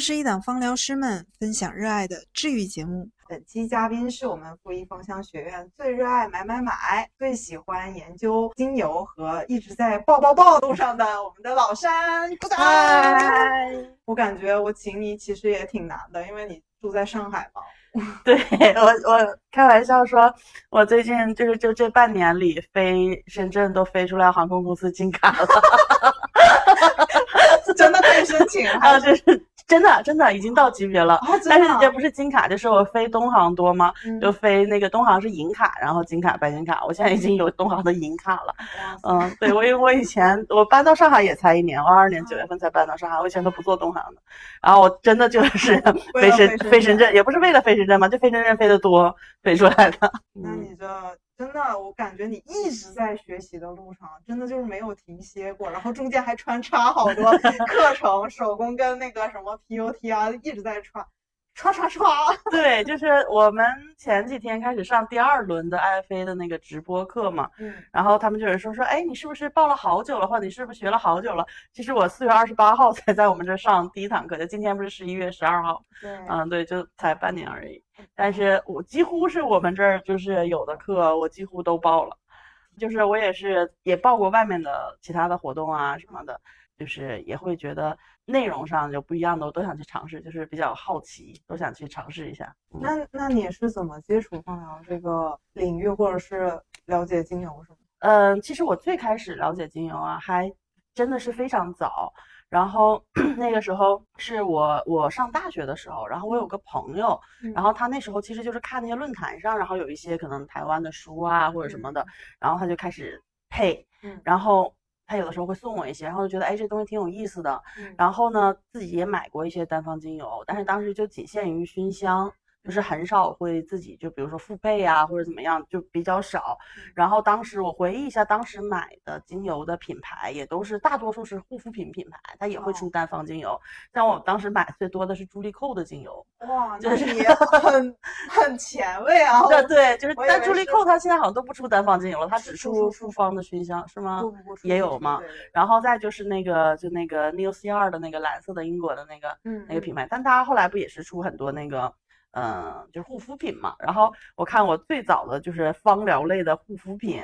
这是一档芳疗师们分享热爱的治愈节目。本期嘉宾是我们富一芳香学院最热爱买买买、最喜欢研究精油和一直在爆爆爆路上的我们的老山。嗨，我感觉我请你其实也挺难的，因为你住在上海嘛。对我，我开玩笑说，我最近就是就这半年里飞深圳都飞出来航空公司金卡了，真的可以申请啊，就是。真的，真的已经到级别了，但是这不是金卡，就是我飞东航多吗？就飞那个东航是银卡，然后金卡、白金卡，我现在已经有东航的银卡了。嗯，对我因为我以前我搬到上海也才一年，我二二年九月份才搬到上海，我以前都不坐东航的，然后我真的就是 飞深飞深圳，也不是为了飞深圳嘛，就飞深圳飞得多飞出来的。那你这。真的，我感觉你一直在学习的路上，真的就是没有停歇过，然后中间还穿插好多课程，手工跟那个什么 PUT 啊，一直在穿。刷刷刷！对，就是我们前几天开始上第二轮的 IFA 的那个直播课嘛，嗯，然后他们就是说说，哎，你是不是报了好久了，或者你是不是学了好久了？其实我四月二十八号才在我们这上第一堂课，就今天不是十一月十二号，对，嗯，对，就才半年而已。但是我几乎是我们这儿就是有的课，我几乎都报了，就是我也是也报过外面的其他的活动啊什么的，就是也会觉得。内容上有不一样的，我都想去尝试，就是比较好奇，都想去尝试一下。那那你是怎么接触芳疗这个领域，或者是了解精油什么？嗯，其实我最开始了解精油啊，还真的是非常早。然后 那个时候是我我上大学的时候，然后我有个朋友，然后他那时候其实就是看那些论坛上，然后有一些可能台湾的书啊或者什么的，然后他就开始配，然后。他有的时候会送我一些，然后就觉得哎，这东西挺有意思的。然后呢，自己也买过一些单方精油，但是当时就仅限于熏香。就是很少会自己就比如说复配啊或者怎么样就比较少，然后当时我回忆一下，当时买的精油的品牌也都是大多数是护肤品品牌，它也会出单方精油。像我当时买最多的是朱莉蔻的精油，哇，就是很很前卫啊。对 对，就是但朱莉蔻它现在好像都不出单方精油了，它只出复方的熏香是吗？也有吗？然后再就是那个就那个 Neo C 二的那个蓝色的英国的那个那个品牌，但它后来不也是出很多那个。嗯，就是护肤品嘛。然后我看我最早的就是芳疗类的护肤品，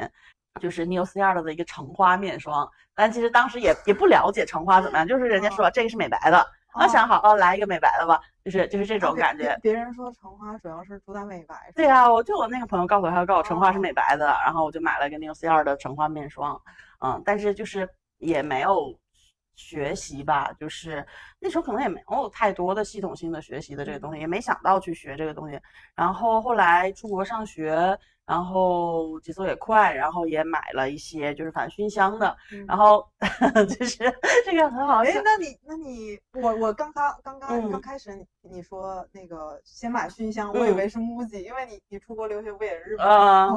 就是 Neo 二的一个橙花面霜。但其实当时也也不了解橙花怎么样，就是人家说这个是美白的，我想好哦，来一个美白的吧，就是就是这种感觉。别人说橙花主要是主打美白。对啊，我就我那个朋友告诉我，他告诉我橙花是美白的，然后我就买了一个 Neo 二的橙花面霜。嗯，但是就是也没有。学习吧，就是那时候可能也没有太多的系统性的学习的这个东西，也没想到去学这个东西。然后后来出国上学，然后节奏也快，然后也买了一些就是反熏香的。然后 就是这个很好。哎，那你那你我我刚刚刚刚刚开始你你说那个先买熏香，我以为是木吉，因为你你出国留学不也是日本啊？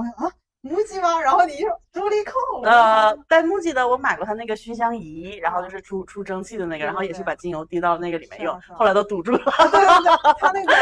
木吉吗？然后你说朱莉蔻？呃，带木吉的我买过他那个熏香仪，然后就是出出蒸汽的那个，然后也是把精油滴到那个里面用，后来都堵住了。他那个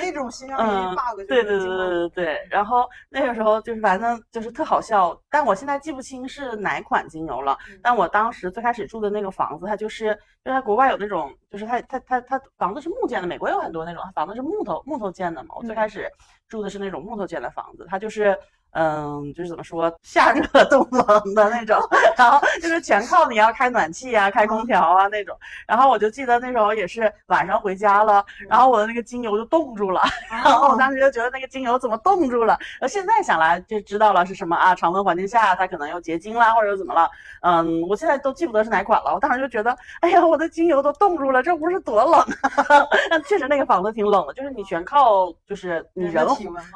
那种熏香仪 bug 对对对对对对。然后那个时候就是反正就是特好笑，但我现在记不清是哪款精油了。但我当时最开始住的那个房子，它就是就它国外有那种，就是它它它它房子是木建的，美国有很多那种房子是木头木头建的嘛。我最开始住的是那种木头建的房子，它就是。嗯，就是怎么说，夏热 冬冷的那种，然后就是全靠你要开暖气啊，开空调啊那种。然后我就记得那时候也是晚上回家了，然后我的那个精油就冻住了，然后我当时就觉得那个精油怎么冻住了。然后现在想来就知道了是什么啊，常温环境下它可能又结晶啦，或者又怎么了。嗯，我现在都记不得是哪款了。我当时就觉得，哎呀，我的精油都冻住了，这不是多冷？但确实那个房子挺冷的，就是你全靠就是你人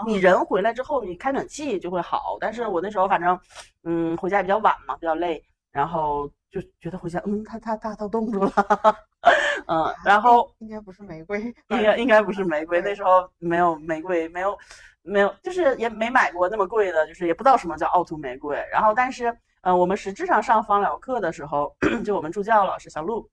你人回来之后你开暖气就。就会好，但是我那时候反正，嗯，回家比较晚嘛，比较累，然后就觉得回家，嗯，他他他都冻住了，嗯，然后应该不是玫瑰，应该应该不是玫瑰，那时候没有玫瑰，没有没有，就是也没买过那么贵的，就是也不知道什么叫奥图玫瑰，然后但是，呃，我们实质上上芳疗课的时候，就我们助教老师小鹿。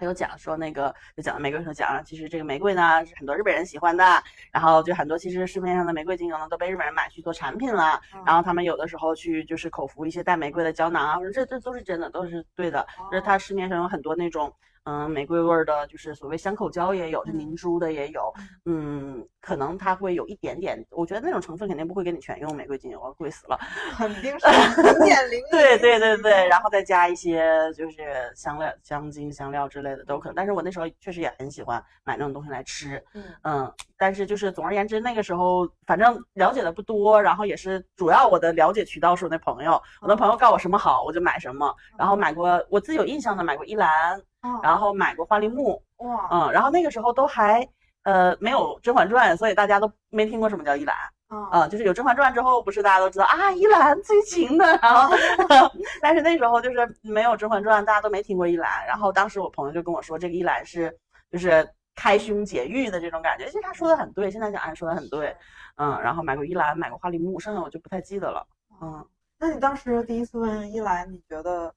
他有讲说那个就讲玫瑰时候讲，其实这个玫瑰呢是很多日本人喜欢的，然后就很多其实市面上的玫瑰精油呢都被日本人买去做产品了，然后他们有的时候去就是口服一些带玫瑰的胶囊啊，这这都是真的，都是对的，就是它市面上有很多那种。嗯，玫瑰味儿的，就是所谓香口胶也有，就嗯凝珠的也有，嗯，可能它会有一点点，我觉得那种成分肯定不会给你全用玫瑰精油啊，贵死了。肯定是零点零。对对对对，然后再加一些就是香料、香精、香料之类的都可能。但是我那时候确实也很喜欢买那种东西来吃，嗯嗯，但是就是总而言之，那个时候反正了解的不多，然后也是主要我的了解渠道是我那朋友，我的朋友告诉我什么好我就买什么，然后买过我自己有印象的买过依兰，哦然后买过花梨木，哇，嗯，然后那个时候都还呃没有《甄嬛传》，所以大家都没听过什么叫依兰。啊啊、就是有《甄嬛传》之后，不是大家都知道啊，依兰最勤的，然后，但是那时候就是没有《甄嬛传》，大家都没听过依兰。然后当时我朋友就跟我说，这个依兰是就是开胸解玉的这种感觉。其实他说的很对，现在想，哎，说的很对，嗯。然后买过依兰，买过花梨木，剩下我就不太记得了，嗯。那你当时第一次问依兰，你觉得？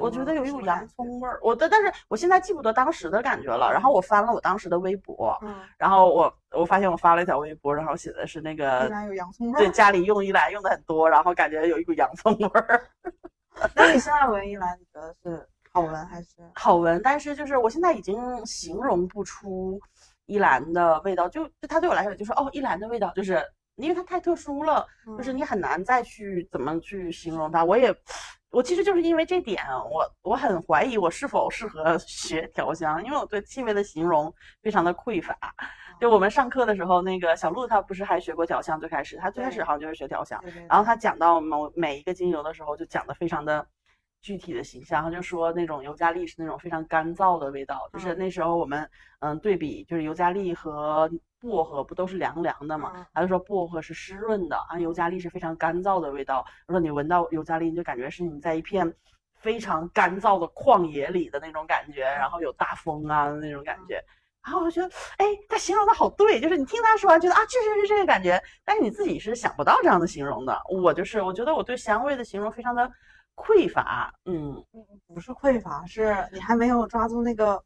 我觉得有一股洋葱味儿，我的，但是我现在记不得当时的感觉了。然后我翻了我当时的微博，嗯，然后我我发现我发了一条微博，然后写的是那依个兰有洋葱味对。家里用依兰用的很多，然后感觉有一股洋葱味儿。那你现在闻依兰，你觉得是好闻还是？好闻，但是就是我现在已经形容不出依兰的味道，就就它对我来说就是哦，依兰的味道，就是因为它太特殊了，就是嗯你很难再去怎么去形容它。我也，我其实就是因为这点，我我很怀疑我是否适合学调香，因为我对气味的形容非常的匮乏。就我们上课的时候，那个小鹿他不是还学过调香，最开始他最开始好像就是学调香，然后他讲到某每一个精油的时候，就讲的非常的具体的形象，他就说那种尤加利是那种非常干燥的味道，就是嗯那时候我们嗯对比，就是尤加利和薄荷不都是凉凉的嘛嗯，他就说薄荷是湿润的，啊尤加利是非常干燥的味道，他说你闻到尤加利，你就感觉是你在一片。非常干燥的旷野里的那种感觉，然后有大风啊那种感觉，然后我就觉得，哎，他形容的好对，就是你听他说完，觉得啊，确实是这个感觉，但是你自己是想不到这样的形容的。我就是，我觉得我对香味的形容非常的匮乏，嗯，不是匮乏，是你还没有抓住那个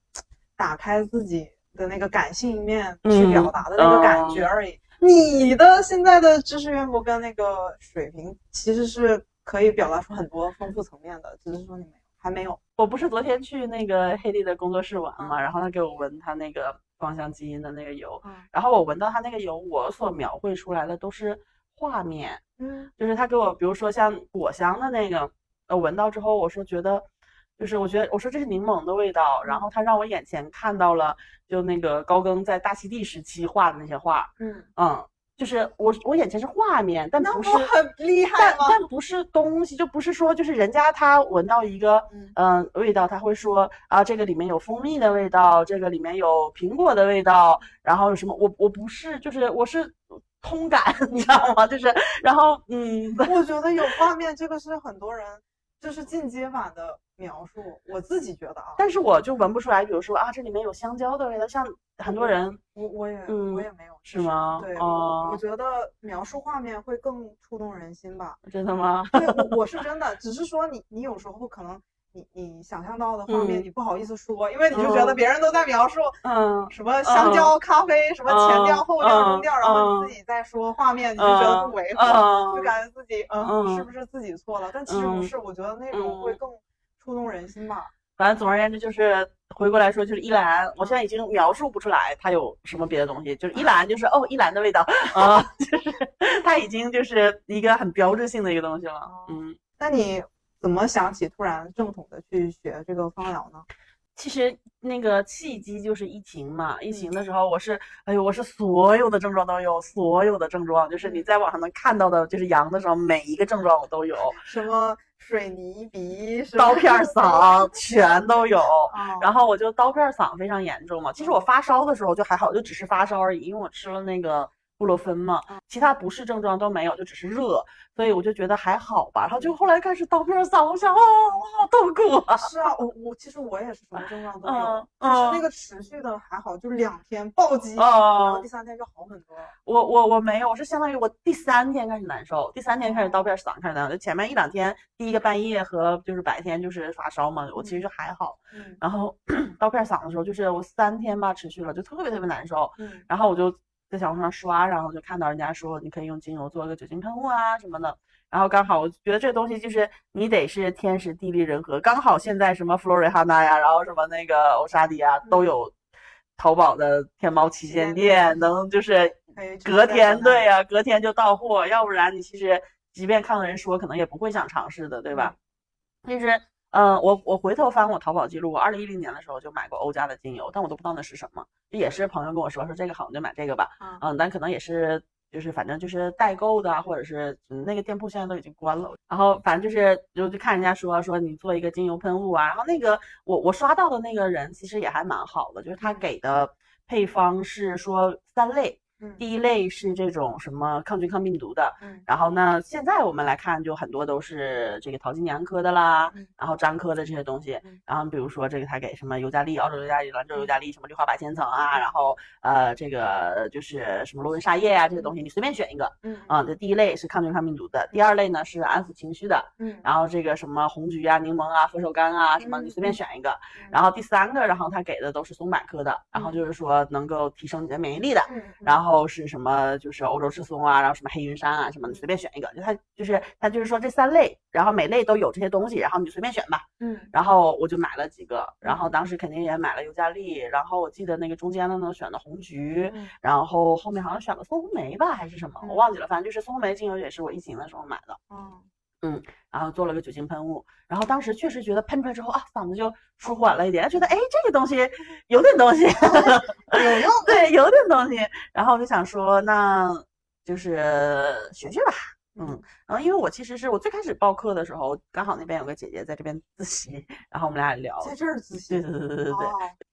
打开自己的那个感性一面去嗯表达的那个感觉而已。你的现在的知识渊博跟那个水平其实是可以表达出很多丰富层面的，只是说你没有，还没有。我不是昨天去那个黑弟的工作室玩嘛，嗯然后他给我闻他那个芳香基因的那个油，嗯然后我闻到他那个油，我所描绘出来的都是画面，嗯就是他给我，比如说像果香的那个，呃，闻到之后，我说觉得，就是我觉得我说这是柠檬的味道，然后他让我眼前看到了，就那个高更在大溪地时期画的那些画，嗯，嗯，就是我我眼前是画面，但那不是很厉害但吗？但不是东西，就不是说就是人家他闻到一个嗯嗯、味道，他会说啊这个里面有蜂蜜的味道，这个里面有苹果的味道，然后有什么我我不是就是我是通感，你知道吗？就是然后嗯我觉得有画面，这个是很多人就是进阶版的描述。我自己觉得啊，但是我就闻不出来，比如说啊这里面有香蕉的味道，像很多人我我也、嗯我也没有，是吗对，哦我我觉得描述画面会更触动人心吧。真的吗？对，我我是真的，只是说你你有时候可能你你想象到的画面，嗯你不好意思说，因为你就觉得别人都在描述嗯什么香蕉、咖啡，什么前调、后调、嗯中调，然后你自己在说画面，你就觉得不违和，嗯就感觉自己嗯嗯是不是自己错了？但其实不嗯是，我觉得那种会嗯更触动人心吧。反正总而言之，就是回过来说，就是依兰，我现在已经描述不出来它有什么别的东西，就是依兰，就是哦，依兰的味道 啊，就是它已经就是一个很标志性的一个东西了哦。嗯，那你怎么想起突然正统的去学这个芳疗呢？其实那个契机就是疫情嘛，疫情的时候我是，哎呦，我是所有的症状都有，所有的症状，就是你在网上能看到的，就是阳的时候，每一个症状我都有，什么水泥鼻、刀片儿嗓 全都有。啊，然后我就刀片嗓非常严重嘛。其实我发烧的时候就还好，就只是发烧而已，因为我吃了那个布洛芬嘛，其他不适症状都没有，就只是热，所以我就觉得还好吧。然后就后来开始刀片嗓，我想哦，好痛苦啊。是啊，我我其实我也是什么症状都有嗯，但是嗯那个持续的还好，就两天暴击，然后哦第，三天就好很多。我我我没有，我是相当于我第三天开始难受，第三天开始刀片嗓开始难受，就前面一两天，第一个半夜和就是白天就是发烧嘛，我其实就还好。嗯然后 刀片嗓的时候，就是我三天吧持续了，就特别特别难受。嗯然后我就在小红书上刷，然后就看到人家说你可以用精油做一个酒精喷雾啊什么的，然后刚好我觉得这个东西就是你得是天时地利人和，刚好现在什么弗洛瑞哈娜呀，然后什么那个欧莎迪啊都有淘宝的天猫旗舰店，能就是隔天对呀，隔天就到货，要不然你其实即便看到人说，可能也不会想尝试的，对吧？其实。嗯，我我回头翻我淘宝记录，我二零一零年的时候就买过欧家的精油，但我都不知道那是什么，也是朋友跟我说说这个好，就买这个吧。嗯，但可能也是就是反正就是代购的，或者是那个店铺现在都已经关了。然后反正就是就就看人家说说你做一个精油喷雾啊，然后那个我我刷到的那个人其实也还蛮好的，就是他给的配方是说三类。第一类是这种什么抗菌抗病毒的，嗯，然后呢，现在我们来看，就很多都是这个淘金娘科的啦，然后樟科的这些东西，然后比如说这个他给什么尤加利、澳洲尤加利、兰州尤加利，什么氯化百千层啊，然后呃这个就是什么罗纹沙叶啊这些东西，你随便选一个，嗯，啊，这第一类是抗菌抗病毒的，第二类呢是安抚情绪的，嗯，然后这个什么红菊啊、柠檬啊、佛手柑啊什么，你随便选一个，然后第三个，然后他给的都是松柏科的，然后。就是说能够提升你的免疫力的，然后。然后是什么？就是欧洲赤松啊，然后什么黑云山啊，什么的随便选一个。就它就是它就是说这三类，然后每类都有这些东西，然后你就随便选吧。嗯。然后我就买了几个，然后当时肯定也买了尤加利，然后我记得那个中间的呢选的红橘，然后后面好像选了松红梅吧，还是什么，我忘记了。反正就是松红梅精油也是我疫情的时候买的。嗯。嗯，然后做了个酒精喷雾，然后当时确实觉得喷出来之后啊，嗓子就舒缓了一点，觉得哎，这个东西 有点东西，有用，对，有点东西。然后我就想说，那就是学学吧，嗯，然后因为我其实是我最开始报课的时候，刚好那边有个姐姐在这边自习，然后我们俩聊，在这儿自习，对对对对对对，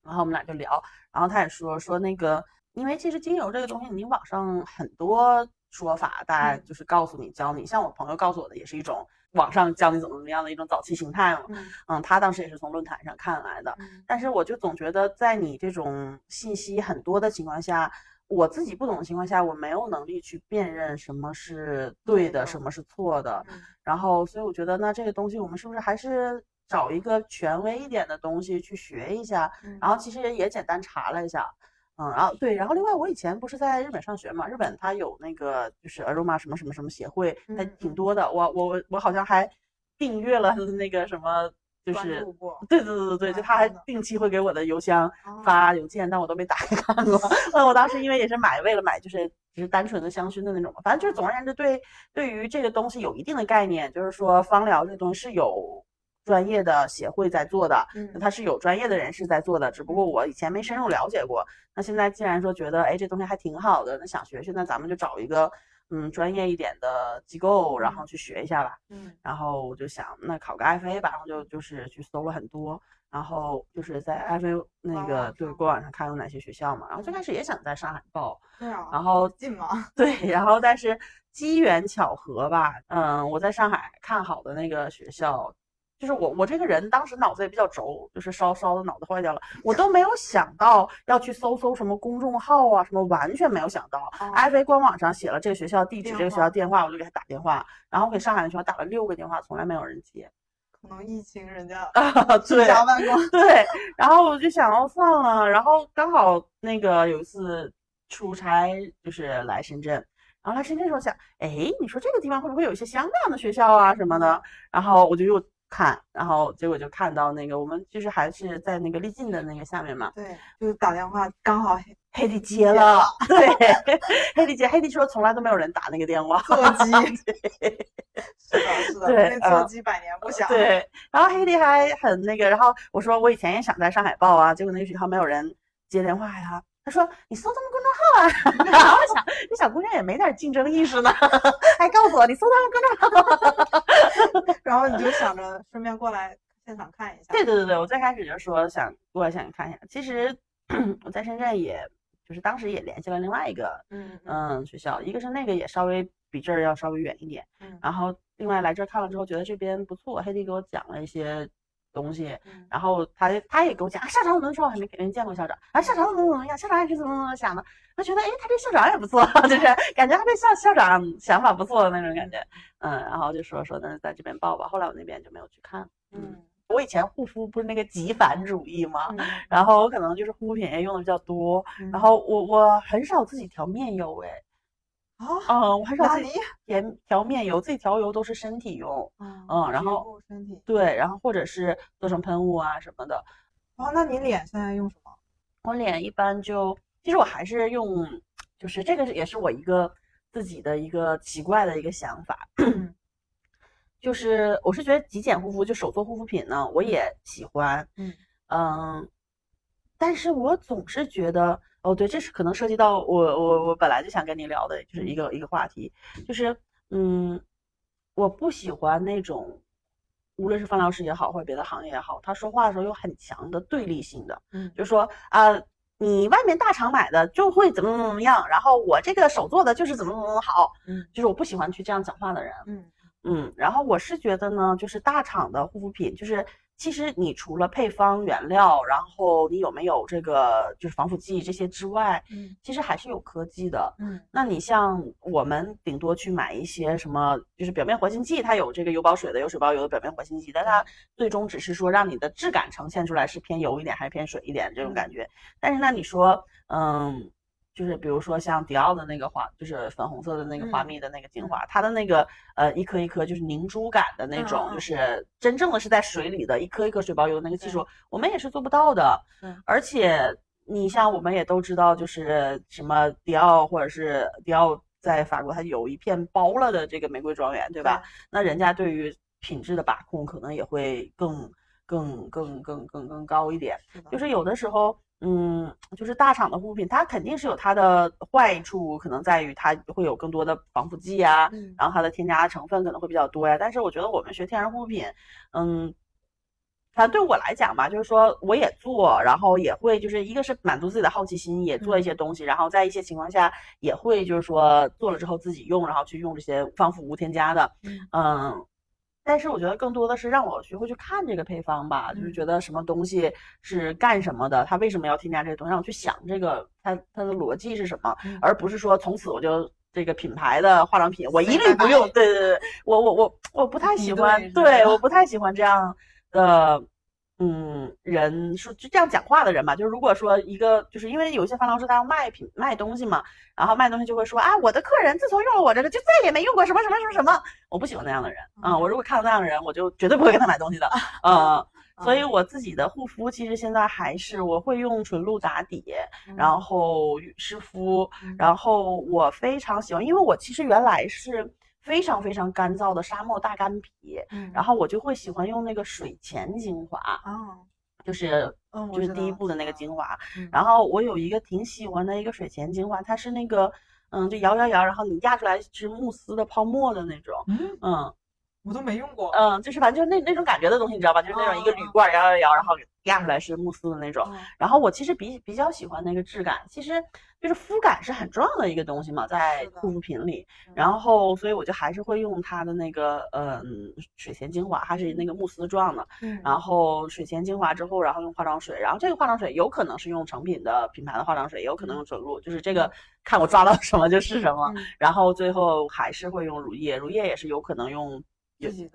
然后我们俩就聊，然后她也说说那个，因为其实精油这个东西，你网上很多。说法大家就是告诉你教你，像我朋友告诉我的也是一种网上教你怎么怎么样的一种早期形态嘛。嗯，他当时也是从论坛上看来的。但是我就总觉得在你这种信息很多的情况下，我自己不懂的情况下，我没有能力去辨认什么是对的，什么是错的。然后，所以我觉得那这个东西我们是不是还是找一个权威一点的东西去学一下？然后其实也简单查了一下。嗯，然后对，然后另外我以前不是在日本上学嘛，日本它有那个就是 aroma 什么什么什么协会，还挺多的。我我我好像还订阅了 那个什么，就是对对对对对，就他还定期会给我的邮箱发邮件，但我都没打开看过。嗯，我当时因为也是买，为了买就是只是单纯的香薰的那种嘛，反正就是总而言之，对对于这个东西有一定的概念，就是说芳疗这东西是有。专业的协会在做的，嗯，他是有专业的人士在做的，只不过我以前没深入了解过。那现在既然说觉得，哎，这东西还挺好的，那想学，现在咱们就找一个，嗯，专业一点的机构，然后去学一下吧。嗯，然后我就想，那考个 FA 吧，然后就就是去搜了很多，然后就是在 FA 那个对官网上看有哪些学校嘛。然后最开始也想在上海报，对啊，然后近吗？对，然后但是机缘巧合吧，嗯，我在上海看好的那个学校。就是我，我这个人当时脑子也比较轴，就是烧烧的脑子坏掉了，我都没有想到要去搜搜什么公众号啊，什么完全没有想到。艾薇官网上写了这个学校地址，这个学校电话，我就给他打电话，然后给上海的学校打了六个电话，从来没有人接。可能疫情人家 啊，对。对，然后我就想要算了，然后刚好那个有一次出差就是来深圳，然后来深圳时候想，哎，你说这个地方会不会有一些香港的学校啊什么的？然后我就又。看，然后结果就看到那个，我们其实还是在那个丽进的那个下面嘛。对，就是打电话，刚好黑弟接了。对，黑弟接，黑弟说从来都没有人打那个电话。座机。是的，是的。对，座机百年不响。对，然后黑弟还很那个，然后我说我以前也想在上海报啊，结果那个学校没有人接电话呀。他说：“你搜他们公众号啊？” 然后我想，这小姑娘也没点竞争意识呢，还告诉我你搜他们公众号。然后你就想着顺便过来现场看一下。对对对对，我最开始就说想过来想看一下。其实 我在深圳，也就是当时也联系了另外一个嗯嗯学校，一个是那个也稍微比这儿要稍微远一点，嗯，然后另外来这儿看了之后觉得这边不错，黑弟给我讲了一些。东西，然后他他也给我讲啊，校长怎么说，我还没没见过校长，啊，校长怎么怎么样，校长也是怎么怎么想的，他觉得，哎，他这校长也不错，就是感觉他这校校长想法不错的那种感觉，嗯，然后就说说那在这边报吧，后来我那边就没有去看，嗯，我以前护肤不是那个极繁主义嘛，然后我可能就是护肤品也用的比较多，然后我我很少自己调面油，哎。啊，嗯，我很少哪里自己？调调面油，自己调油都是身体用，嗯然后身体。对，然后或者是做成喷雾啊什么的。哦，那你脸现在用什么？我脸一般就，其实我还是用，就是这个也是我一个自己的一个奇怪的一个想法，嗯 就是我是觉得极简护肤就手做护肤品呢，我也喜欢，嗯嗯，但是我总是觉得，哦，对，这是可能涉及到我我我本来就想跟你聊的，就是一个一个话题，就是嗯，我不喜欢那种，无论是方疗师也好，或者别的行业也好，他说话的时候有很强的对立性的，嗯就说啊。你外面大厂买的就会怎么怎么怎么样，然后我这个手做的就是怎么怎么怎么好，嗯就是我不喜欢去这样讲话的人。嗯嗯，然后我是觉得呢，就是大厂的护肤品，就是其实你除了配方、原料，然后你有没有这个就是防腐剂这些之外，嗯其实还是有科技的。嗯那你像我们顶多去买一些什么，就是表面活性剂，它有这个油保水的，有水包油的表面活性剂，但它最终只是说让你的质感呈现出来是偏油一点还是偏水一点这种感觉。但是那，你说，嗯，就是比如说像迪奥的那个花，就是粉红色的那个花嗯蜜的那个精华，它的那个呃一颗一颗就是凝珠感的那种，就是真正的是在水里的一颗一颗水包油的那个技术，我们也是做不到的。对而且你像我们也都知道，就是什么迪奥或者是迪奥在法国，它有一片包了的这个玫瑰庄园，对吧？？那人家对于品质的把控可能也会更更更更更更高一点。就是有的时候，嗯，就是大厂的护肤品，它肯定是有它的坏处，可能在于它会有更多的防腐剂啊，嗯然后它的添加成分可能会比较多呀。但是我觉得我们学天然护肤品，嗯。反正对我来讲吧，就是说我也做，然后也会就是一个是满足自己的好奇心，也做一些东西，然后在一些情况下也会就是说做了之后自己用，然后去用这些防腐无添加的，嗯嗯，但是我觉得更多的是让我学会去看这个配方吧，就是嗯觉得什么东西是干什么的，它为什么要添加这个东西，让我去想这个它它的逻辑是什么，嗯而不是说从此我就这个品牌的化妆品我一律不用。对对对，我我我我不太 喜欢对，我不太喜欢这样的。嗯，人说就这样讲话的人吧，就是如果说一个，就是因为有些发廊师他要卖品卖东西嘛，然后卖东西就会说啊，我的客人自从用了我这个就再也没用过什么什么什么什么，我不喜欢那样的人。啊、我如果看到那样的人，我就绝对不会跟他买东西的，嗯，所以我自己的护肤其实现在还是我会用纯露打底，然后湿敷，嗯。然后我非常喜欢，因为我其实原来是非常非常干燥的沙漠大干皮，嗯然后我就会喜欢用那个水前精华，啊就是嗯，就是第一步的那个精华。嗯然后我有一个挺喜欢的一个水前精华，它是那个嗯，就摇摇摇，然后你压出来是慕斯的泡沫的那种，嗯，嗯我都没用过。嗯，就是反正就是那那种感觉的东西，你知道吧？就是那种一个铝罐摇摇摇，然后压出来是慕斯的那种。嗯然后我其实比比较喜欢那个质感，其实就是肤感是很重要的一个东西嘛，在护肤品里。嗯然后所以我就还是会用它的那个嗯水前精华，它是那个慕斯状的。嗯然后水前精华之后，然后用化妆水，然后这个化妆水有可能是用成品的品牌的化妆水，也有可能用纯露，就是这个看我抓到什么就是什么。嗯然后最后还是会用乳液，乳液也是有可能用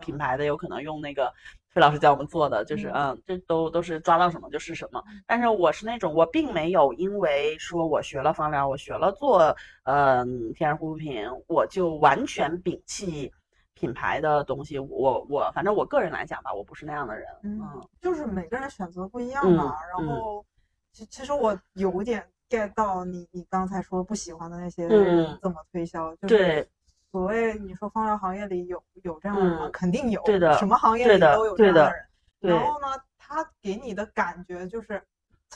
品牌的，有可能用那个费老师教我们做的，就是嗯嗯，这都都是抓到什么就是什么。但是我是那种我并没有因为说我学了芳疗，我学了做嗯天然护肤品，我就完全摒弃品牌的东西。我我反正我个人来讲吧，我不是那样的人。嗯嗯，就是每个人选择不一样嗯嘛。然嗯后，其其实我有点 get 到你你刚才说不喜欢的那些怎么推销，就是对所谓你说方疗行业里有有这样的人吗？肯定有。对的。什么行业里都有这样的人。然后呢，他给你的感觉就是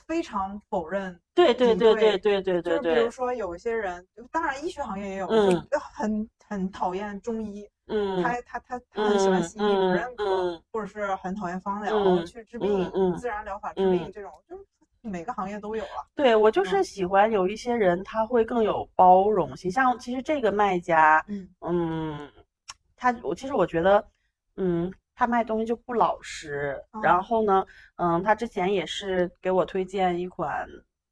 非常否认。对对对对对对。就是比如说有一些人，当然医学行业也有，就很很讨厌中医。嗯。他他他他很喜欢西医，不认可，或者是很讨厌方疗，去治病，自然疗法治病这种，就是。每个行业都有了。对我就嗯是喜欢有一些人他会更有包容性，像其实这个卖家，嗯嗯，他我其实我觉得，嗯，他卖东西就不老实。哦然后呢，嗯，他之前也是给我推荐一款，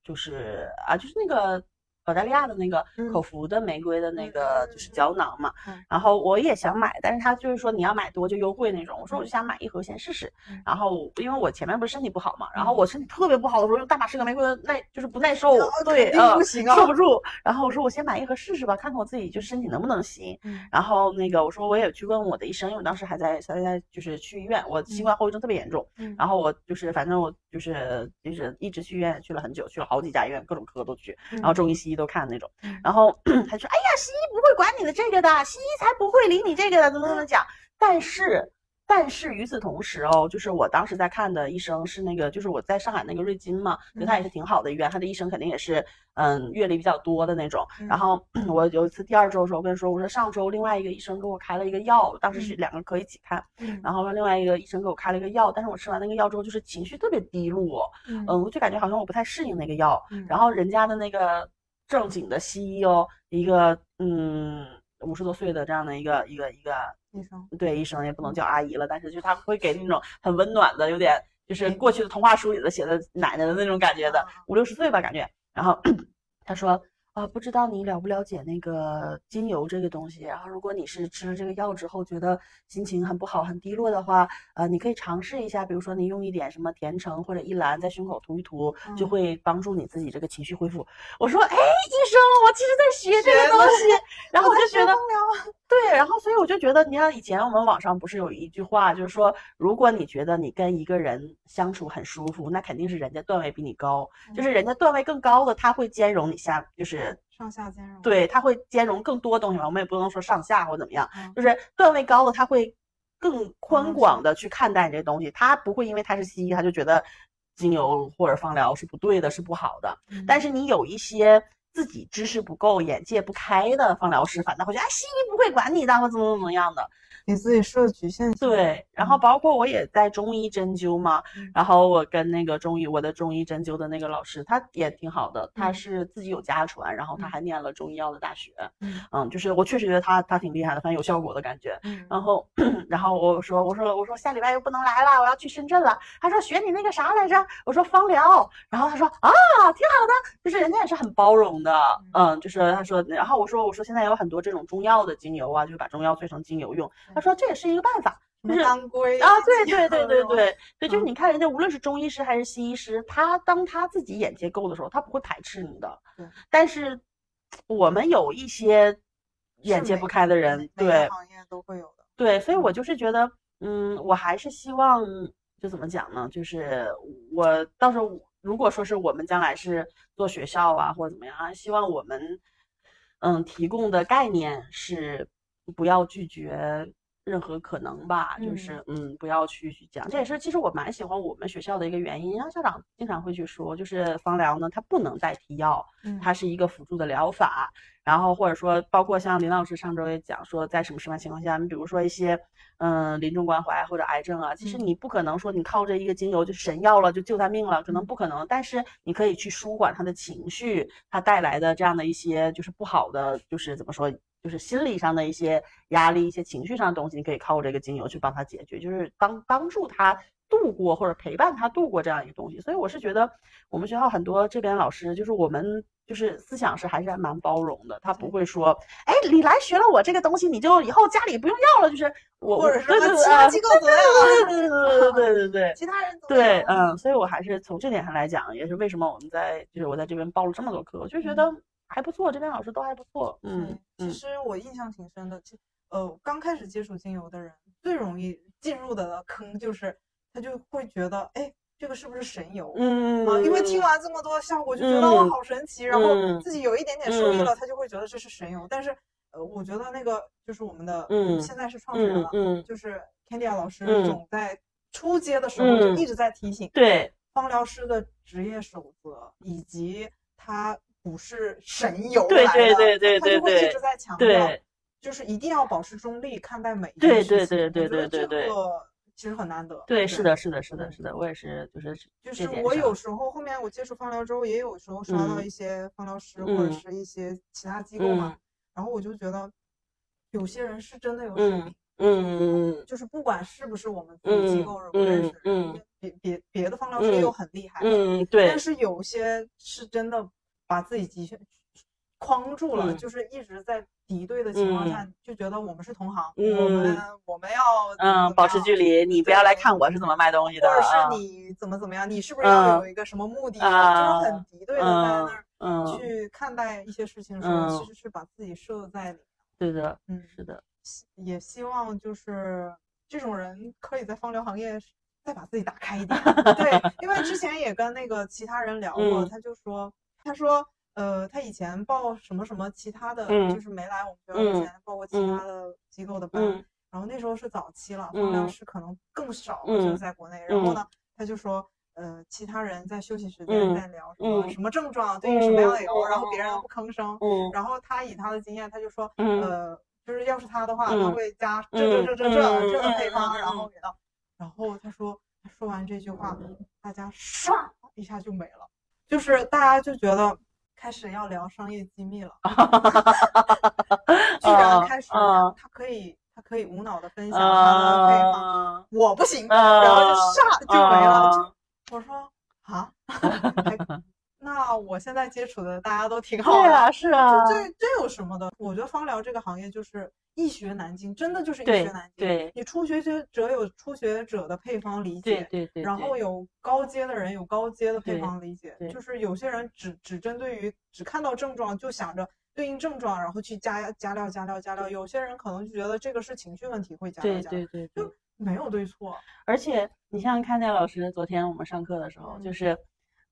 就是啊，就是那个保加利亚的那个嗯。口服的玫瑰的那个嗯就是胶囊嘛嗯，然后我也想买，但是他就是说你要买多就优惠那种，我说我就想买一盒先试试嗯，然后因为我前面不是身体不好嘛，然后我身体特别不好的时候用大马士革玫瑰耐就是不耐受啊，对，不行啊受不住，然后我说我先买一盒试试吧，看看我自己就身体能不能行。嗯。然后那个我说我也去问我的医生，因为我当时还在还在就是去医院，我新冠后遗症特别严重，嗯。然后我就是反正我就是就是一直去医院去了很久，去了好几家医院，各种科都去，然后中医西医都看那种嗯，然后 他说哎呀西医不会管你的这个的，西医才不会理你这个的，怎么怎么讲，但是。但是与此同时哦，就是我当时在看的医生是那个，就是我在上海那个瑞金嘛，就他也是挺好的医院，他的医生肯定也是嗯阅历比较多的那种。然后 我有一次第二周的时候，我跟他说，我说上周另外一个医生给我开了一个药，当时是两个科一起看，嗯。然后另外一个医生给我开了一个药，但是我吃完那个药之后，就是情绪特别低落，嗯。嗯，我就感觉好像我不太适应那个药。嗯。然后人家的那个正经的西医哦，一个嗯五十多岁的这样的一个一个一个医生对医生也不能叫阿姨了，但是就他会给那种很温暖的，有点就是嗯过去的童话书里的写的奶奶的那种感觉的啊，五六十岁吧感觉。然后 他说啊，不知道你了不了解那个精油这个东西。然后如果你是吃了这个药之后觉得心情很不好、很低落的话，呃，你可以尝试一下，比如说你用一点什么甜橙或者依兰在胸口涂一涂，就嗯会帮助你自己这个情绪恢复。我说，哎，医生，我其实在学这个东西，然后我就觉得。对，然后所以我就觉得，你看以前我们网上不是有一句话，就是说，如果你觉得你跟一个人相处很舒服，那肯定是人家段位比你高，就是人家段位更高的，他会兼容你下，就是上下兼容。对，它会兼容更多东西嘛。我们也不能说上下或怎么样，嗯就是段位高了他会更宽嗯广的去看待你这东西，他不会因为他是西医，他就觉得精油或者芳疗是不对的，是不好的。嗯但是你有一些自己知识不够、眼界不开的芳疗师，反倒会觉得，哎，西医不会管你的，或怎么怎么样的。给自己设局限性。对，然后包括我也在中医针灸嘛，嗯然后我跟那个中医我的中医针灸的那个老师，他也挺好的，他嗯是自己有家传，然后他嗯还念了中医药的大学，嗯嗯，就是我确实觉得他他挺厉害的，反正有效果的感觉。嗯然后，然后我说，我说，我说下礼拜又不能来了，我要去深圳了。他说学你那个啥来着？我说芳疗。然后他说啊，挺好的，就是人家也是很包容的，嗯，就是他说，然后我说，我说现在有很多这种中药的精油啊，就是把中药萃成精油用。他说这也是一个办法。就是当归啊，对对对对对对，就是嗯你看人家无论是中医师还是西医师，他当他自己眼界够的时候，他不会排斥你的对。但是我们有一些眼界不开的人，对行业都会有的。对，所以我就是觉得，嗯，我还是希望，就怎么讲呢？就是我到时候如果说是我们将来是做学校啊，或者怎么样啊，希望我们，嗯，提供的概念是不要拒绝任何可能吧，就是嗯，不要去去讲。这也是其实我蛮喜欢我们学校的一个原因。然后校长经常会去说，就是芳疗呢，它不能代替药，嗯它是一个辅助的疗法。然后或者说，包括像林老师上周也讲说，在什么什么情况下，你比如说一些嗯临终关怀或者癌症啊，其实嗯你不可能说你靠着一个精油就神药了，就救他命了，可能嗯不可能。但是你可以去舒缓他的情绪，他带来的这样的一些就是不好的，就是怎么说，就是心理上的一些压力、一些情绪上的东西，你可以靠这个精油去帮他解决，就是帮帮助他度过或者陪伴他度过这样一个东西。所以我是觉得我们学校很多这边老师，就是我们就是思想是还是蛮包容的，他不会说，哎，你来学了我这个东西，你就以后家里不用要了，就是我或者是对对对什么其他机构怎么样对对对对对对。其他人对，嗯，所以我还是从这点上来讲，也是为什么我们在就是我在这边报了这么多课，我就觉得还不错，这边老师都还不错，嗯其实我印象挺深的。其呃，刚开始接触精油的人，最容易进入的坑就是他就会觉得，哎，这个是不是神油？嗯啊，因为听完这么多效果，就觉得哇嗯好神奇，然后嗯自己有一点点受益嗯了，他就会觉得这是神油。但是，呃，我觉得那个就是我们的，嗯现在是创始人了，就是 Candia 老师嗯总在初阶的时候就嗯一直在提醒，对芳疗师的职业守则以及他不是神游对来的对对对他就会对一直在强调，就是一定要保持中立看待每一件事情。对对对对对这个其实很难得。对，是的，是的，是的，嗯是的，我也是，就是就是我有时候后面我接触放疗之后，也有时候刷到嗯一些放疗师或者嗯是一些其他机构嘛，嗯然后我就觉得有些人是真的有水嗯平，嗯就是不管是不是我们自己机嗯构不认识的人，嗯别别别的放疗师也有很厉害的，嗯，对但，是有些是真的把自己局限框住了，嗯就是一直在敌对的情况嗯。下，就觉得我们是同行，嗯我们我们要嗯，保持距离，你不要来看我是怎么卖东西的，或者啊是你怎么怎么样，你是不是要有一个什么目的，啊就是很敌对的在那儿嗯，去看待一些事情的时候，嗯。其实是把自己设在里，对的，嗯，是的，也希望就是这种人可以在芳疗行业再把自己打开一点。对，因为之前也跟那个其他人聊过，嗯。他就说，他说，呃，他以前报什么什么其他的，嗯就是没来我们学校之嗯前报过其他的机构的班，嗯然后那时候是早期了，嗯芳疗师可能更少，嗯就是在国内。然后呢，他就说。呃，其他人在休息时间嗯在聊什么、嗯什么症状，对应什么样的油，嗯然后别人都不吭声。嗯然后他以他的经验，他就说，嗯呃，就是要是他的话，他嗯会加这这这这这嗯这个配方，嗯然后给到，然后他说，他说完这句话，大家唰一下就没了，就是大家就觉得开始要聊商业机密了，居然开始嗯他可以他可以无脑的分享他的配方，啊，我不行，然然后就唰就没了，我说啊，还 那我现在接触的大家都挺好的。对啊，是 啊，这这有什么的？我觉得芳疗这个行业就是一学难精，真的就是一学难精。对你初学者有初学者的配方理解，对对对，然后有高阶的人有高阶的配方理解，对就是有些人只只针对于只看到症状就想着对应症状，然后去加加料加料加料。有些人可能就觉得这个是情绪问题会加料加料，对对对就，没有对错。而且你像看见老师昨天我们上课的时候，嗯就是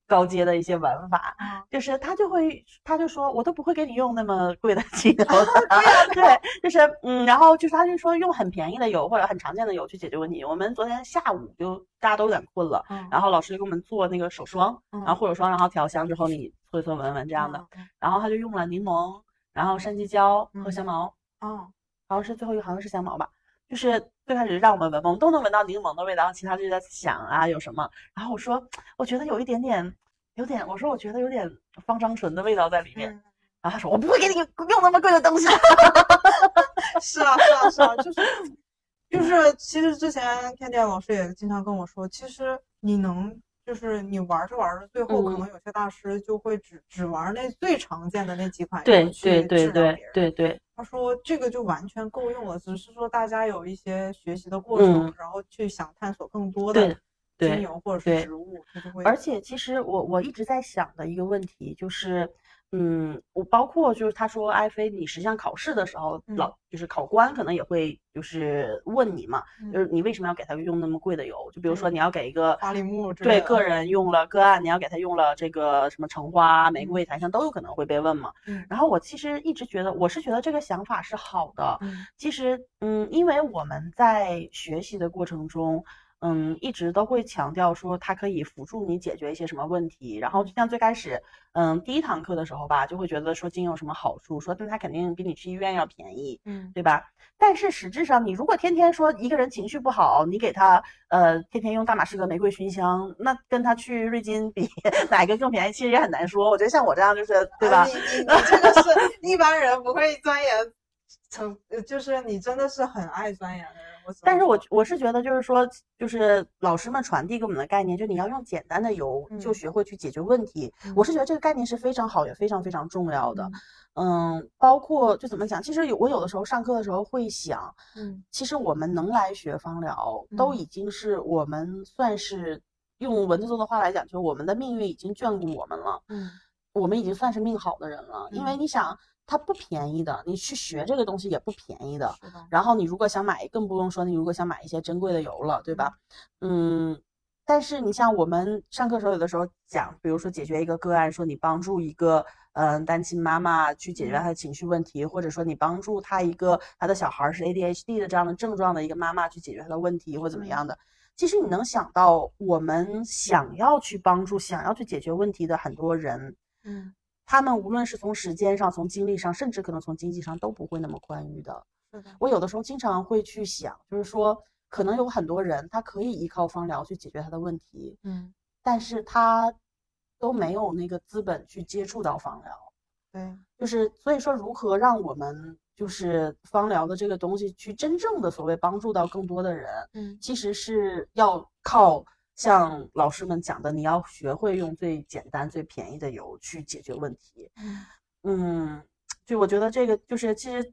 高阶的一些玩法，啊，就是他就会，他就说，我都不会给你用那么贵的 精油 对，就是嗯，然后就是他就说用很便宜的油或者很常见的油去解决问题。我们昨天下午就大家都有点困了，嗯然后老师就给我们做那个手霜，嗯然后护手霜，然后调香之后你搓一搓闻闻这样的，嗯然后他就用了柠檬，然后山鸡椒和嗯香茅，哦好像是最后一个好像是香茅吧。就是最开始让我们闻，我们都能闻到柠檬的味道，其他就在想啊有什么。然后我说，我觉得有一点点，有点，我说我觉得有点芳樟醇的味道在里面。嗯，然后他说我不会给你用那么贵的东西。是啊是啊是啊，就是 就是，其实之前天天老师也经常跟我说，其实你能。就是你玩着玩着，最后可嗯能有些大师就会只只玩那最常见的那几款对对对对。对对，他说这个就完全够用了，只是说大家有一些学习的过程，嗯然后去想探索更多的对精油或者是植物。而且其实我我一直在想的一个问题就是，嗯，我包括就是他说艾菲，你实际上考试的时候，嗯老就是考官可能也会就是问你嘛，嗯就是你为什么要给他用那么贵的油？就比如说嗯你要给一个花梨木对个人用了个案，你要给他用了这个什么橙花、玫瑰、檀香都有可能会被问嘛。嗯然后我其实一直觉得，我是觉得这个想法是好的。嗯其实，嗯，因为我们在学习的过程中，嗯，一直都会强调说它可以辅助你解决一些什么问题。然后就像最开始，嗯，第一堂课的时候吧，就会觉得说精油有什么好处，说但它肯定比你去医院要便宜，嗯对吧？但是实质上，你如果天天说一个人情绪不好，你给他呃天天用大马士革玫瑰熏香，那跟他去瑞金比 哪个更便宜，其实也很难说。我觉得像我这样就是对吧啊？你你你这个是 一般人不会钻研成，呃就是你真的是很爱钻研的人。但是我。我是觉得，就是说，就是老师们传递给我们的概念，就你要用简单的油就嗯。学会去解决问题。嗯我是觉得这个概念是非常好，也非常非常重要的。嗯，包括就怎么讲，其实有我有的时候上课的时候会想，嗯。其实我们能来学芳疗，都嗯。已经是我们算是用文字中的话来讲，就是我们的命运已经眷顾我们了。嗯。我们已经算是命好的人了，因为嗯。你想，它不便宜的，你去学这个东西也不便宜的。的，然后你如果想买，更不用说你如果想买一些珍贵的油了，对吧？嗯，但是你像我们上课时候，有的时候讲，比如说解决一个个案，说你帮助一个嗯、呃单亲妈妈去解决她的情绪问题，或者说你帮助她一个她的小孩儿是 ADHD 的这样的症状的一个妈妈去解决她的问题或怎么样的。其实你能想到，我们想要去帮助、想要去解决问题的很多人，嗯他们无论是从时间上、从精力上，甚至可能从经济上，都不会那么宽裕的。我有的时候经常会去想，就是说，可能有很多人他可以依靠芳疗去解决他的问题，嗯但是他都没有那个资本去接触到芳疗。对，就是所以说，如何让我们就是芳疗的这个东西去真正的所谓帮助到更多的人，嗯其实是要靠像老师们讲的，你要学会用最简单、最便宜的油去解决问题。嗯嗯，就我觉得这个就是其实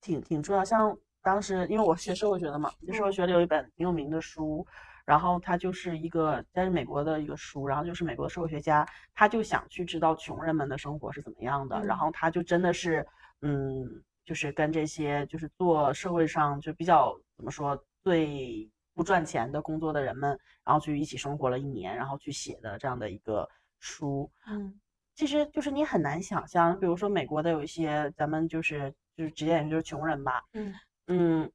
挺挺重要。像当时因为我学社会学的嘛，就社会学里有一本挺有名的书，然后它就是一个在美国的一个书，然后就是美国的社会学家，他就想去知道穷人们的生活是怎么样的，然后他就真的是嗯，就是跟这些就是做社会上就比较怎么说最不赚钱的工作的人们，然后去一起生活了一年，然后去写的这样的一个书，嗯。其实就是你很难想象，比如说美国的有一些咱们就是就是直接就是穷人吧，嗯。嗯，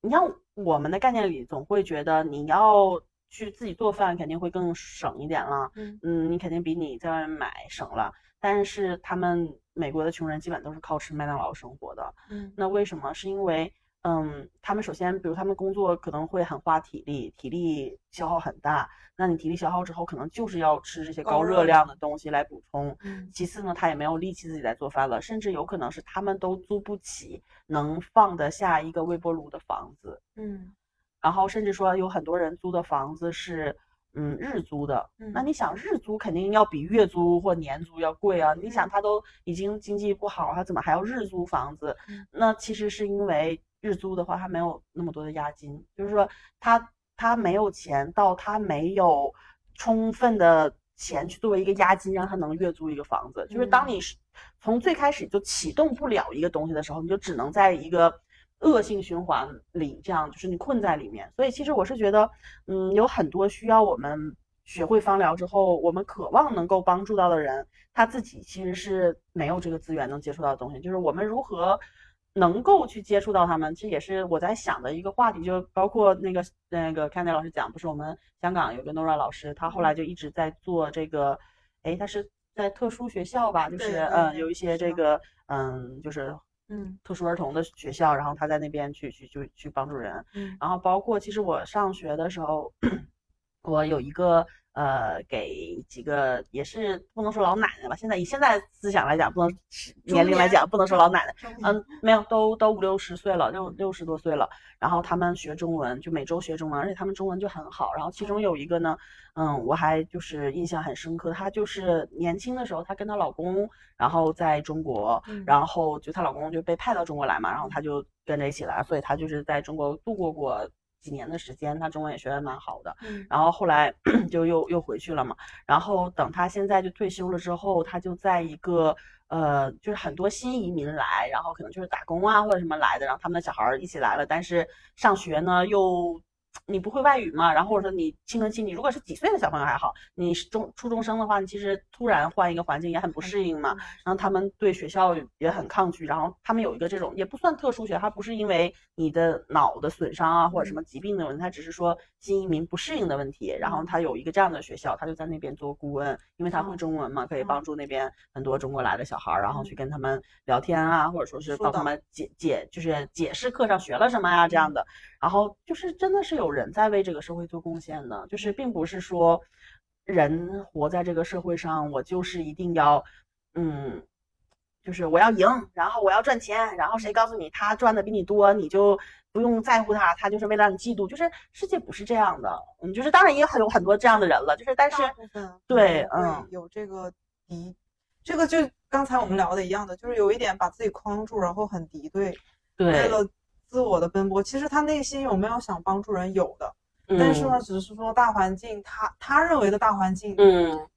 你像我们的概念里总会觉得你要去自己做饭肯定会更省一点了，嗯。嗯，你肯定比你在外面买省了，但是他们美国的穷人基本都是靠吃麦当劳生活的，嗯，那为什么？是因为嗯，他们首先比如他们工作可能会很花体力，体力消耗很大。那你体力消耗之后，可能就是要吃这些高热量的东西来补充。嗯其次呢，他也没有力气自己来做饭了，甚至有可能是他们都租不起能放得下一个微波炉的房子。嗯，然后甚至说有很多人租的房子是嗯日租的。那你想日租肯定要比月租或年租要贵啊。你想他都已经经济不好，他怎么还要日租房子？那其实是因为日租的话，他没有那么多的押金，就是说他。他没有钱，到他没有充分的钱去作为一个押金，让他能月租一个房子。就是当你是从最开始就启动不了一个东西的时候，你就只能在一个恶性循环里，这样就是你困在里面。所以其实我是觉得，嗯，有很多需要我们学会芳疗之后，我们渴望能够帮助到的人，他自己其实是没有这个资源能接触到的东西。就是我们如何。能够去接触到他们，其实也是我在想的一个话题，就包括那个那个 Candy 老师讲，不是我们香港有个 Nora 老师，他后来就一直在做这个，哎，他是在特殊学校吧，就是嗯，有一些这个嗯，就是嗯，特殊儿童的学校，然后他在那边去去去去帮助人，然后包括其实我上学的时候，我有一个。呃，给几个也是不能说老奶奶吧，现在以现在思想来讲，不能年龄来讲，不能说老奶奶，嗯，没有，都都五六十岁了，六六十多岁了。然后他们学中文，就每周学中文，而且他们中文就很好。然后其中有一个呢，嗯，我还就是印象很深刻，她就是年轻的时候，她跟她老公，然后在中国，然后就她老公就被派到中国来嘛，然后她就跟着一起来，所以她就是在中国度过过。几年的时间，他中文也学的蛮好的，然后后来 就又又回去了嘛。然后等他现在就退休了之后，他就在一个呃，就是很多新移民来，然后可能就是打工啊或者什么来的，然后他们的小孩一起来了，但是上学呢又。你不会外语嘛？然后或者说你青春期，你如果是几岁的小朋友还好，你是中初中生的话，你其实突然换一个环境也很不适应嘛。然后他们对学校也很抗拒，然后他们有一个这种也不算特殊学，他不是因为你的脑的损伤啊或者什么疾病的问题，他只是说新移民不适应的问题。然后他有一个这样的学校，他就在那边做顾问，因为他会中文嘛，可以帮助那边很多中国来的小孩，然后去跟他们聊天啊，或者说是帮他们解解就是解释课上学了什么呀这样的。然后就是真的是有。人在为这个社会做贡献的，就是并不是说人活在这个社会上，我就是一定要，嗯，就是我要赢，然后我要赚钱，然后谁告诉你他赚的比你多，你就不用在乎他，他就是为了让你嫉妒，就是世界不是这样的，嗯，就是当然也很有很多这样的人了，就是但是对，嗯，有这个敌，这个就刚才我们聊的一样的，就是有一点把自己框住，然后很敌对，对，为了。自我的奔波，其实他内心有没有想帮助人？有的，但是呢，只是说大环境，他他认为的大环境，嗯，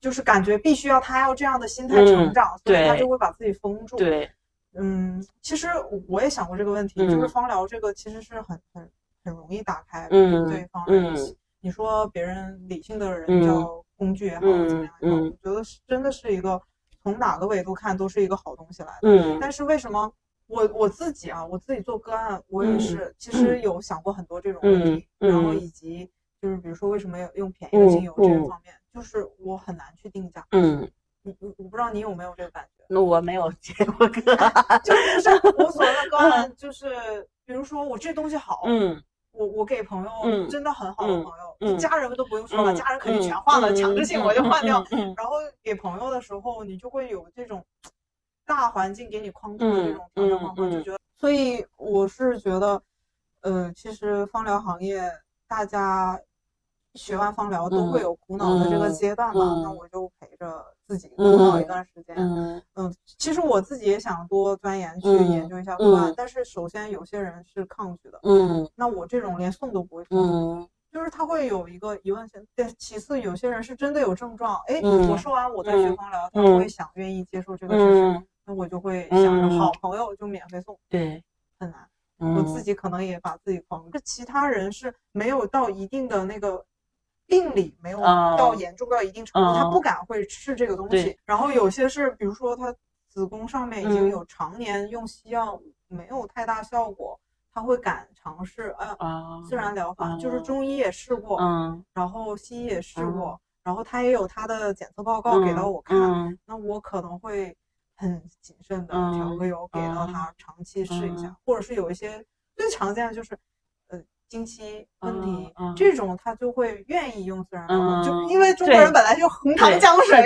就是感觉必须要他要这样的心态成长，所以他就会把自己封住。对，嗯，其实我也想过这个问题，就是芳疗这个其实是很很很容易打开对方人。你说别人理性的人叫工具也好，怎么样也好，我觉得是真的是一个从哪个维度看都是一个好东西来的。嗯，但是为什么？我我自己啊，我自己做个案，我也是，其实有想过很多这种问题，然后以及就是比如说为什么要用便宜的精油这个方面，就是我很难去定价。嗯，我我我不知道你有没有这个感觉？那我没有接过个案，就是我所谓的个案，就是比如说我这东西好，嗯，我我给朋友真的很好的朋友，家人们都不用说了，家人肯定全换了，强制性我就换掉。然后给朋友的时候，你就会有这种。大环境给你框住的这种条条框框，就觉得，所以我是觉得，呃，其实芳疗行业大家学完芳疗都会有苦恼的这个阶段嘛，嗯那我就陪着自己苦恼一段时间。嗯嗯，其实我自己也想多钻研去嗯研究一下方案，嗯但是首先有些人是抗拒的，嗯那我这种连送都不会送，嗯就是他会有一个疑问性。对，其次有些人是真的有症状，哎，嗯我说完我再学嗯芳疗，他嗯会想愿意接受这个事实，嗯，那我就会想着嗯。好朋友就免费送，对，很难。嗯我自己可能也把自己框住。其他人是没有到一定的那个病理，没有哦。到严重到一定程度，哦他不敢会吃这个东西对。然后有些是，比如说他子宫上面已经嗯。有常年用西药没有太大效果，他会敢尝试，呃，啊，自然疗法，哦就是中医也试过，嗯。然后西医也试过嗯，然后他也有他的检测报告给到我看，嗯那我可能会很谨慎的嗯调个油给到他长期试一下，嗯。或者是有一些最常见的就是呃经期问题、嗯。嗯这种，他就会愿意用自然疗法，嗯就因为中国人本来就红糖对姜水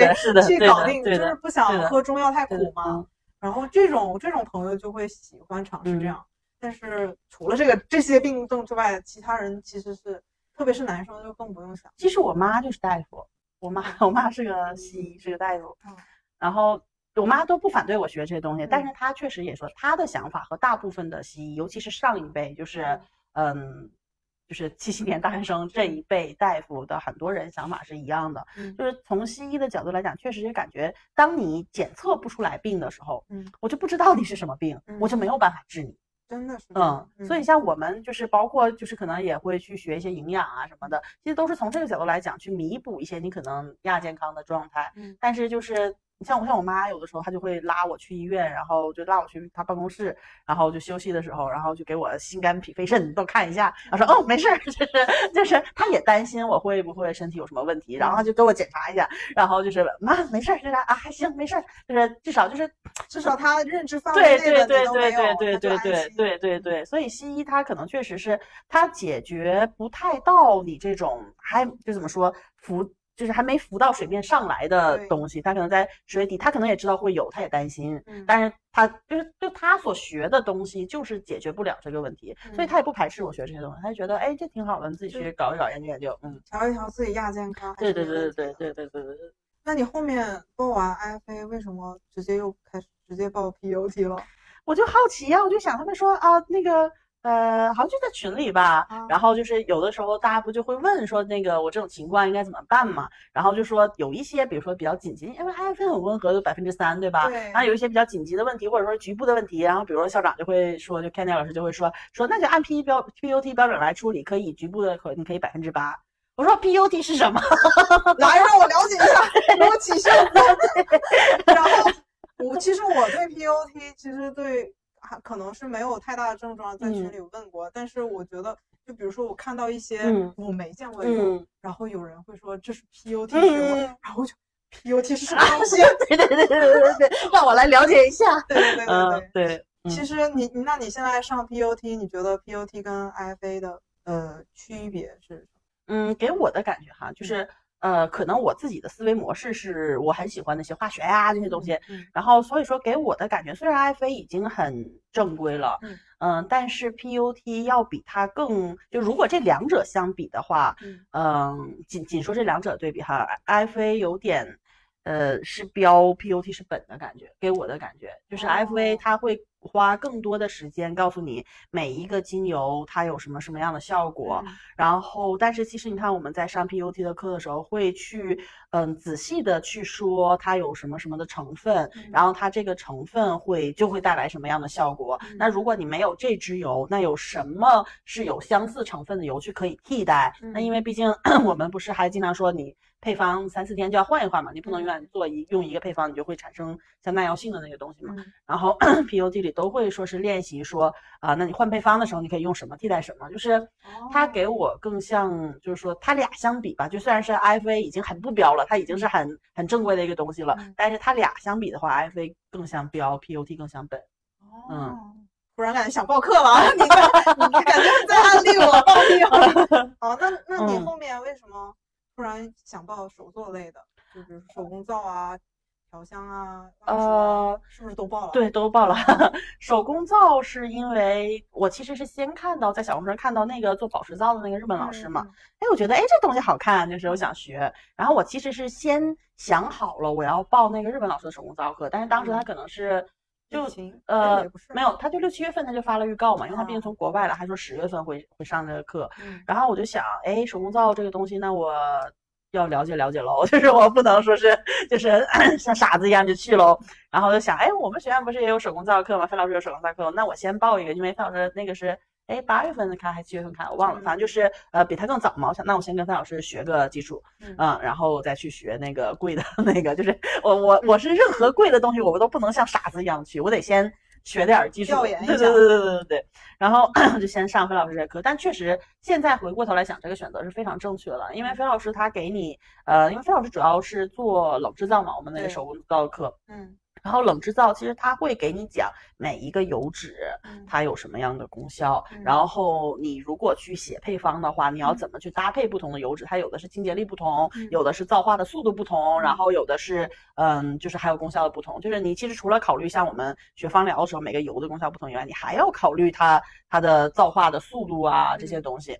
去搞定，就是不想喝中药太苦嘛。嗯。然后这种这种朋友就会喜欢尝试这嗯。样，但是除了这个这些病症之外，其他人其实是，特别是男生就更不用想。其实我妈就是大夫，我妈 我妈是个西医，是个大夫嗯，然后我妈都不反对我学这些东西，但嗯是她确实也说她的想法和大部分的西医，尤其是上一辈，就是嗯。就是七七年大学生这一辈大夫的很多人想法是一样的，嗯就是从西医的角度来讲，确实是感觉当你检测不出来病的时候，嗯，我就不知道你是什么病，我就没有办法治你。真的是嗯，所以像我们就是包括就是可能也会去学一些营养啊什么的，其实都是从这个角度来讲去弥补一些你可能亚健康的状态。嗯但是就是你像我像我妈有的时候她就会拉我去医院，然后就拉我去她办公室，然后就休息的时候，然后就给我心肝脾肺肾都看一下，然后说哦没事儿，就是就是她也担心我会不会身体有什么问题，然后她就给我检查一下，然后就是妈没事儿，就是啊还行没事儿，就是至少就是至少她认知范围对内的对对对对对对对对对对，所以西医它可能确实是它解决不太到你这种还就怎么说浮。就是还没浮到水面上来的东西，他可能在水底，他可能也知道会有，他也担心，嗯。但是他就是就他所学的东西就是解决不了这个问题，所以嗯。他也不排斥我学这些东西，他就觉得哎这挺好的，你自己去搞一搞研究研究，嗯，调一调自己亚健康对对对对对。对对对对。那你后面报完 IFA 为什么直接又开始直接报 PUT 了？我就好奇呀、我就想他们说啊，那个呃，好像就在群里吧，啊然后就是有的时候大家不就会问说那个我这种情况应该怎么办嘛？然后就说有一些比如说比较紧急，因为 IFA 很温和，有百分之三，对吧？对然后有一些比较紧急的问题，或者说局部的问题，然后比如说校长就会说，就 Candy 老师就会说说那就按 P 标 PUT 标准来处理，可以局部的可你可以百分之八。我说 PUT 是什么？来让我了解一下，给我起袖子。然后我其实我对 PUT 其实对还可能是没有太大的症状，在群嗯里问过，但是我觉得就比如说我看到一些嗯我没见过的然后有人会说这是嗯然后就 PUT 是什么东西？啊 对对对对对对对，让我来了解一下。对对对对嗯对。，其实你那你现在上 PUT，你觉得 PUT 跟 IFA 的呃区别是什么？嗯，给我的感觉哈，就是呃，可能我自己的思维模式是我很喜欢那些化学呀、这些东西，嗯然后所以说给我的感觉，虽然 IFA 已经很正规了，嗯嗯、但是 PUT 要比它更，就如果这两者相比的话，嗯嗯，仅仅说这两者对比哈，IFA 有点。呃，是标 PUT 是本的感觉，给我的感觉。就是 IFA 哦。它会花更多的时间告诉你每一个精油它有什么什么样的效果，嗯。然后，但是其实你看我们在上 PUT 的课的时候，会去嗯仔细的去说它有什么什么的成分，嗯。然后它这个成分会就会带来什么样的效果。嗯。那如果你没有这支油，那有什么是有相似成分的油去可以替代？那因为毕竟 我们不是还经常说你配方三四天就要换一换嘛，你不能永远做一用一个配方，你就会产生像耐药性的那个东西嘛。嗯然后 PUT 里都会说是练习说啊、那你换配方的时候，你可以用什么替代什么，就是它给我更像，就是说它俩相比吧，就虽然是 IFA 已经很不标了，它已经是很很正规的一个东西了，嗯但是它俩相比的话，IFA 更像标，PUT 更像本。嗯哦，突然感觉想报课了啊！你这你感觉在安利我。哦，那那你嗯后面为什么突然想报手作类的？就比如手工皂啊、调香啊，呃，是不是都报了？对，都报了。手工皂是因为我其实是先看到在小红书上看到那个做宝石皂的那个日本老师嘛，哎，我觉得哎这东西好看，就是我想学。然后我其实是先想好了我要报那个日本老师的手工皂课，但是当时他可能是就呃没有，他就六七月份他就发了预告嘛，因为他毕竟从国外了，还说十月份会会上这个课。然后我就想，哎，手工皂这个东西，那我。要了解了解喽，就是我不能说是就是 像傻子一样就去喽。然后就想，哎，我们学院不是也有手工皂课吗？范老师有手工皂课，那我先报一个，因为范老师那个是哎八月份开还是七月份开，我忘了，反正就是呃比他更早嘛。我想，那我先跟范老师学个基础，嗯，然后再去学那个贵的 那个，就是我我我是任何贵的东西，我都不能像傻子一样去，我得先。学点基础，对对对对对对对，然后 就先上飞老师这课，但确实现在回过头来想，这个选择是非常正确的，因为飞老师他给你，呃，因为飞老师主要是做冷制造嘛，我们那个手工皂课，嗯。然后冷制造其实它会给你讲每一个油脂它有什么样的功效，然后你如果去写配方的话，你要怎么去搭配不同的油脂？它有的是清洁力不同，有的是皂化的速度不同，然后有的是嗯，就是还有功效的不同。就是你其实除了考虑像我们学芳疗的时候每个油的功效不同以外，你还要考虑它它的皂化的速度啊这些东西。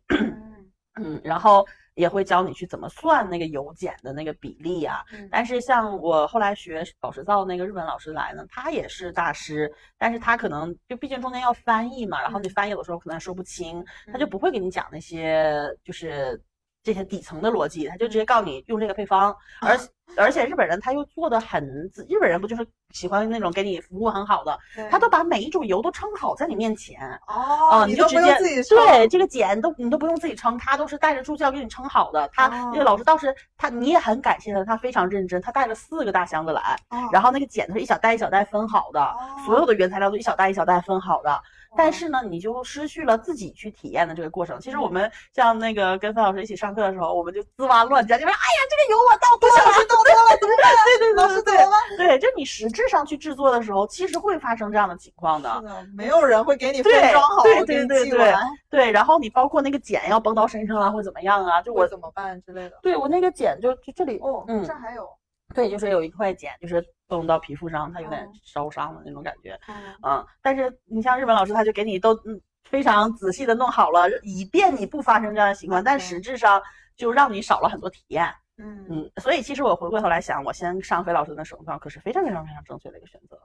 嗯，然后。也会教你去怎么算那个油碱的那个比例呀。但是像我后来学宝石皂那个日本老师来呢，他也是大师，但是他可能就毕竟中间要翻译嘛，然后你翻译的时候可能说不清，他就不会给你讲那些就是这些底层的逻辑，他就直接告诉你用这个配方，而。而且日本人他又做的很，日本人不就是喜欢那种给你服务很好的，他都把每一种油都称好在你面前哦，你就直接对这个碱都你都不用自己称，他都是带着助教给你称好的。他那个老师当时他你也很感谢他，他非常认真，他带了四个大箱子来，然后那个碱都是一小袋一小袋分好的，所有的原材料都一小袋一小袋分好的。但是呢，你就失去了自己去体验的这个过程。其实我们像那个跟范老师一起上课的时候，我们就滋哇乱讲，就说：“哎呀，这个油我倒多了，倒多了，怎么办？” 对对对，老师怎么了？对，就你实质上去制作的时候，其实会发生这样的情况的。是的，没有人会给你分装好，对对对对对。然后你包括那个碱要崩到身上啊，或怎么样啊？就我怎么办之类的。对我那个碱就就这里，哦，嗯，这还有。对，就是有一块碱，就是崩到皮肤上，它有点烧伤的那种感觉。嗯，但是你像日本老师，他就给你都嗯非常仔细的弄好了，以便你不发生这样的情况，但实质上就让你少了很多体验。嗯嗯，所以其实我回过头来想，我先上飞老师的手工课是非常非常非常正确的一个选择。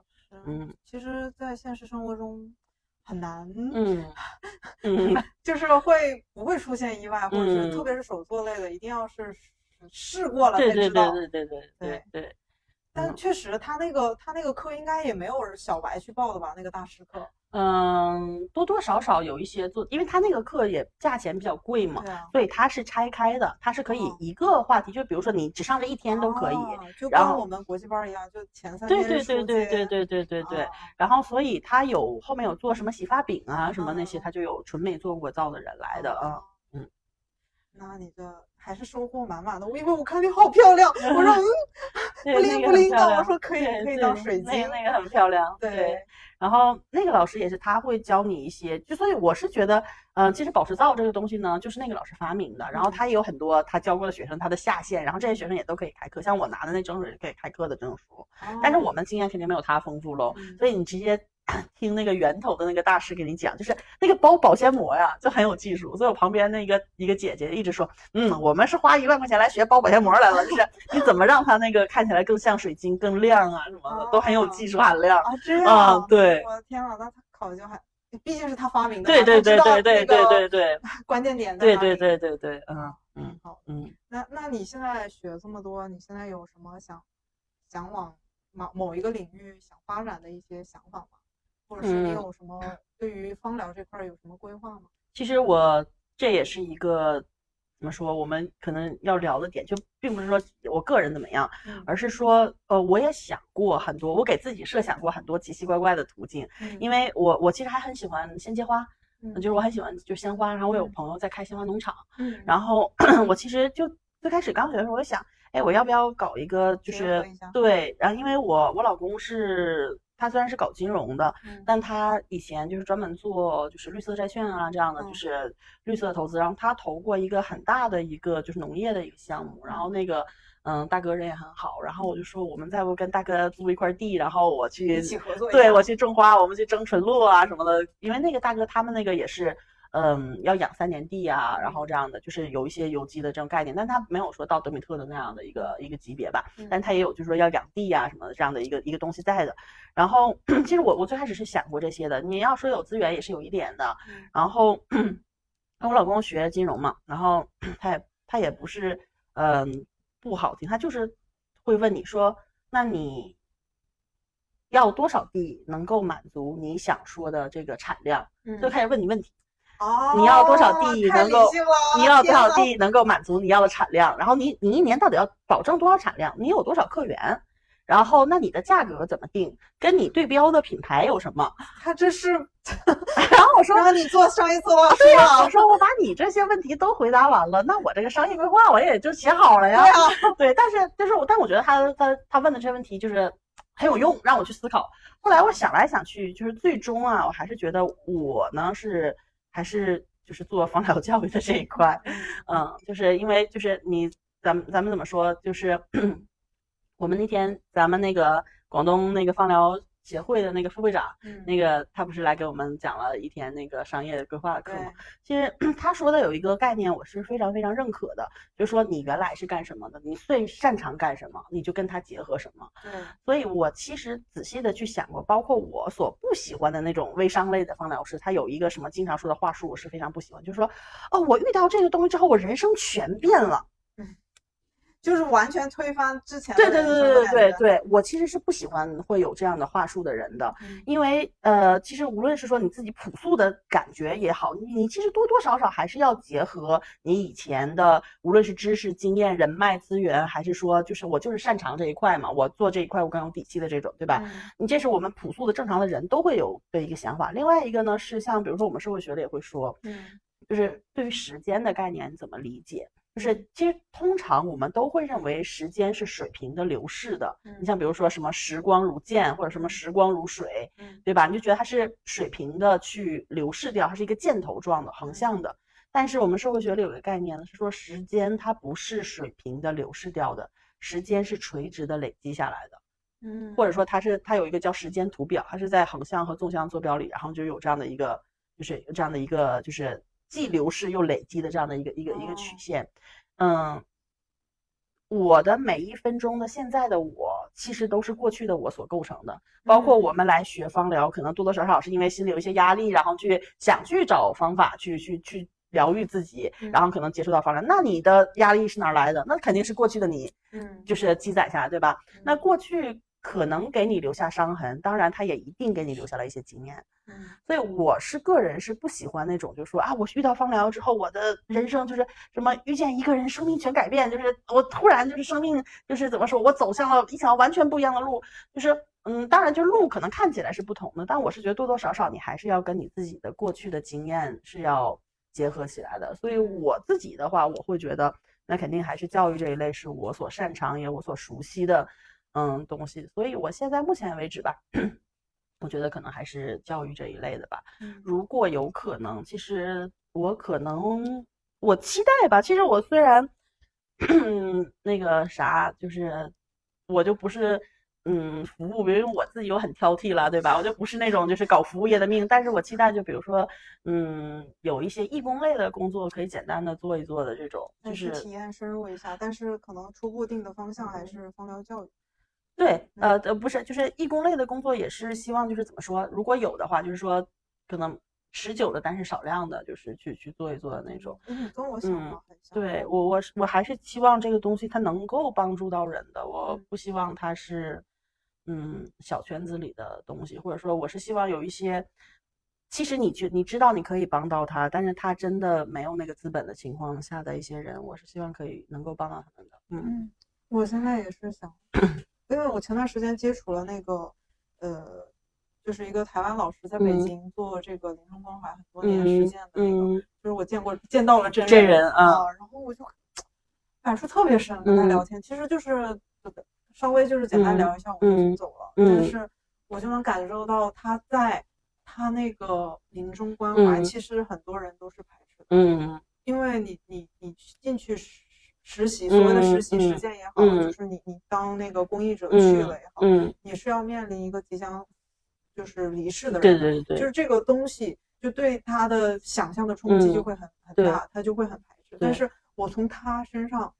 嗯，其实，在现实生活中很难。嗯嗯，就是会不会出现意外，或者是特别是手作类的，一定要是。试过了才知道，对对对对对对对。但确实，他那个他那个课应该也没有小白去报的吧？那个大师课，嗯，多多少少有一些做，因为他那个课也价钱比较贵嘛，所以他是拆开的，他是可以一个话题，就比如说你只上这一天都可以，就跟我们国际班一样，就前三天对对对对对对对对对。然后，所以他有后面有做什么洗发饼啊什么那些，他就有纯美做过皂的人来的啊，嗯。那你的。还是收获满满的，我因为我看你好漂亮，我说嗯，不灵不灵的，我说可以可以当水晶，那个很漂亮，对。然后那个老师也是，他会教你一些，就所以我是觉得，嗯，其实宝石皂这个东西呢，就是那个老师发明的，然后他也有很多他教过的学生，他的下线，然后这些学生也都可以开课，像我拿的那证书是可以开课的证书，但是我们经验肯定没有他丰富喽，所以你直接。听那个源头的那个大师给你讲，就是那个包保鲜膜呀，就很有技术。所以我旁边那个一个姐姐一直说，嗯，我们是花一万块钱来学包保鲜膜来了，就是你怎么让它那个看起来更像水晶、更亮啊什么的，都很有技术含量啊。这样，对，我的天呐，那他考究还，毕竟是他发明的，对对对对对对对对，关键点对对对对对，嗯嗯好嗯，那那你现在学这么多，你现在有什么想想往某某一个领域想发展的一些想法吗？或者是你有什么对于芳疗这块有什么规划吗？其实我这也是一个怎么说，我们可能要聊的点，就并不是说我个人怎么样，而是说，呃，我也想过很多，我给自己设想过很多奇奇怪怪的途径，因为我我其实还很喜欢鲜切花，就是我很喜欢就鲜花，然后我有朋友在开鲜花农场，然后 我其实就最开始刚学的时候，我就想，哎，我要不要搞一个就是对，然后因为我我老公是。他虽然是搞金融的，嗯但他以前就是专门做就是绿色债券啊这样的，嗯就是绿色投资。然后他投过一个很大的一个就是农业的一个项目，然后那个嗯大哥人也很好，然后我就说我们再不跟大哥租一块地，然后我去一起合作一下对我去种花，我们去争纯露啊什么的，因为那个大哥他们那个也是。嗯，要养三年地啊，然后这样的就是有一些有机的这种概念，但他没有说到德米特的那样的一个一个级别吧，嗯但他也有就是说要养地啊什么的这样的一个一个东西在的。然后 其实我我最开始是想过这些的，你要说有资源也是有一点的。嗯然后 我老公学金融嘛，然后 他也他也不是嗯不好听，他就是会问你说，那你要多少地能够满足你想说的这个产量？嗯就开始问你问题。哦，你要多少地能够你要多少？地能够满足你要的产量？然后你你一年到底要保证多少产量？你有多少客源？然后那你的价格怎么定？跟你对标的品牌有什么？他这是 然后我说，让你做商业策划对呀、啊我？说我把你这些问题都回答完了，那我这个商业规划我也就写好了呀。对啊，对，但是就是我，但我觉得他他他问的这些问题就是很有用，让我去思考。后来我想来想去，就是最终啊，我还是觉得我呢是还是就是做放疗教育的这一块，嗯，就是因为就是你咱们咱们怎么说，就是 我们那天咱们那个广东那个放疗协会的那个副会长，嗯那个他不是来给我们讲了一天那个商业规划的课对吗？其实 他说的有一个概念，我是非常非常认可的，就是说你原来是干什么的，你最擅长干什么，你就跟他结合什么。嗯，所以我其实仔细的去想过，包括我所不喜欢的那种微商类的方疗师，他有一个什么经常说的话术，我是非常不喜欢，就是说，哦，我遇到这个东西之后，我人生全变了。就是完全推翻之前的对对对对的感觉，对对，我其实是不喜欢会有这样的话术的人的，嗯因为呃，其实无论是说你自己朴素的感觉也好，你你其实多多少少还是要结合你以前的，无论是知识、经验、人脉资源，还是说就是我就是擅长这一块嘛，我做这一块我更有底气的这种，对吧？嗯你这是我们朴素的正常的人都会有的一个想法。另外一个呢是像比如说我们社会学里也会说，嗯就是对于时间的概念怎么理解？就是其实通常我们都会认为时间是水平的流逝的。嗯你像比如说什么时光如箭，或者什么时光如水，嗯对吧？你就觉得它是水平的去流逝掉，它是一个箭头状的横向的。但是我们社会学里有一个概念呢，是说时间它不是水平的流逝掉的，时间是垂直的累积下来的。嗯，或者说它是它有一个叫时间图表，它是在横向和纵向坐标里，然后就有这样的一个，就是有这样的一个就是既流逝又累积的这样的一个一个一个曲哦线。嗯，我的每一分钟的现在的我，其实都是过去的我所构成的。包括我们来学芳疗，可能多多少少是因为心里有一些压力，然后去想去找方法去去去疗愈自己，嗯然后可能接触到方疗。那你的压力是哪儿来的？那肯定是过去的你嗯就是积攒下来，对吧？嗯那过去可能给你留下伤痕，当然他也一定给你留下了一些经验。嗯所以我是个人是不喜欢那种，就是说啊，我遇到芳疗之后，我的人生就是什么遇见一个人，生命全改变，就是我突然就是生命就是怎么说，我走向了一条完全不一样的路，就是嗯，当然就路可能看起来是不同的，但我是觉得多多少少你还是要跟你自己的过去的经验是要结合起来的。所以我自己的话，我会觉得那肯定还是教育这一类是我所擅长也我所熟悉的嗯东西，所以我现在目前为止吧。我觉得可能还是教育这一类的吧。嗯如果有可能，其实我可能我期待吧。其实我虽然 那个啥，就是我就不是嗯服务，因为我自己又很挑剔了，对吧？我就不是那种就是搞服务业的命。但是我期待就比如说嗯有一些义工类的工作可以简单的做一做的这种，就是是体验深入一下，但是可能初步定的方向还是芳疗教育。对，呃呃，不是，就是义工类的工作也是希望就是怎么说，如果有的话，就是说可能持久的，但是少量的，就是去去做一做的那种。嗯，跟我想嗯的很像。对我，我是我还是希望这个东西它能够帮助到人的，我嗯不希望它是嗯小圈子里的东西，或者说我是希望有一些，其实你去你知道你可以帮到他，但是他真的没有那个资本的情况下的一些人，我是希望可以能够帮到他们的。嗯嗯，我现在也是想，因为我前段时间接触了那个，呃，就是一个台湾老师在北嗯。京做这个临终关怀很多年实嗯践的那个，嗯就是我见过见到了真真人人啊啊，然后我就感触特别深，跟他嗯。聊天，其实就是稍微就是简单聊一下，我们嗯就走了，嗯。但是我就能感受到他在他那个临终关怀，嗯。其实很多人都是排斥的，嗯。因为你你你进去实实习，所谓的实习实践也好，嗯。就是你你当那个公益者去嗯了也好，嗯，你是要面临一个即将就是离世的人，对对对，就是这个东西就对他的想象的冲击嗯就会很、很大，他就会很排斥。但是我从他身上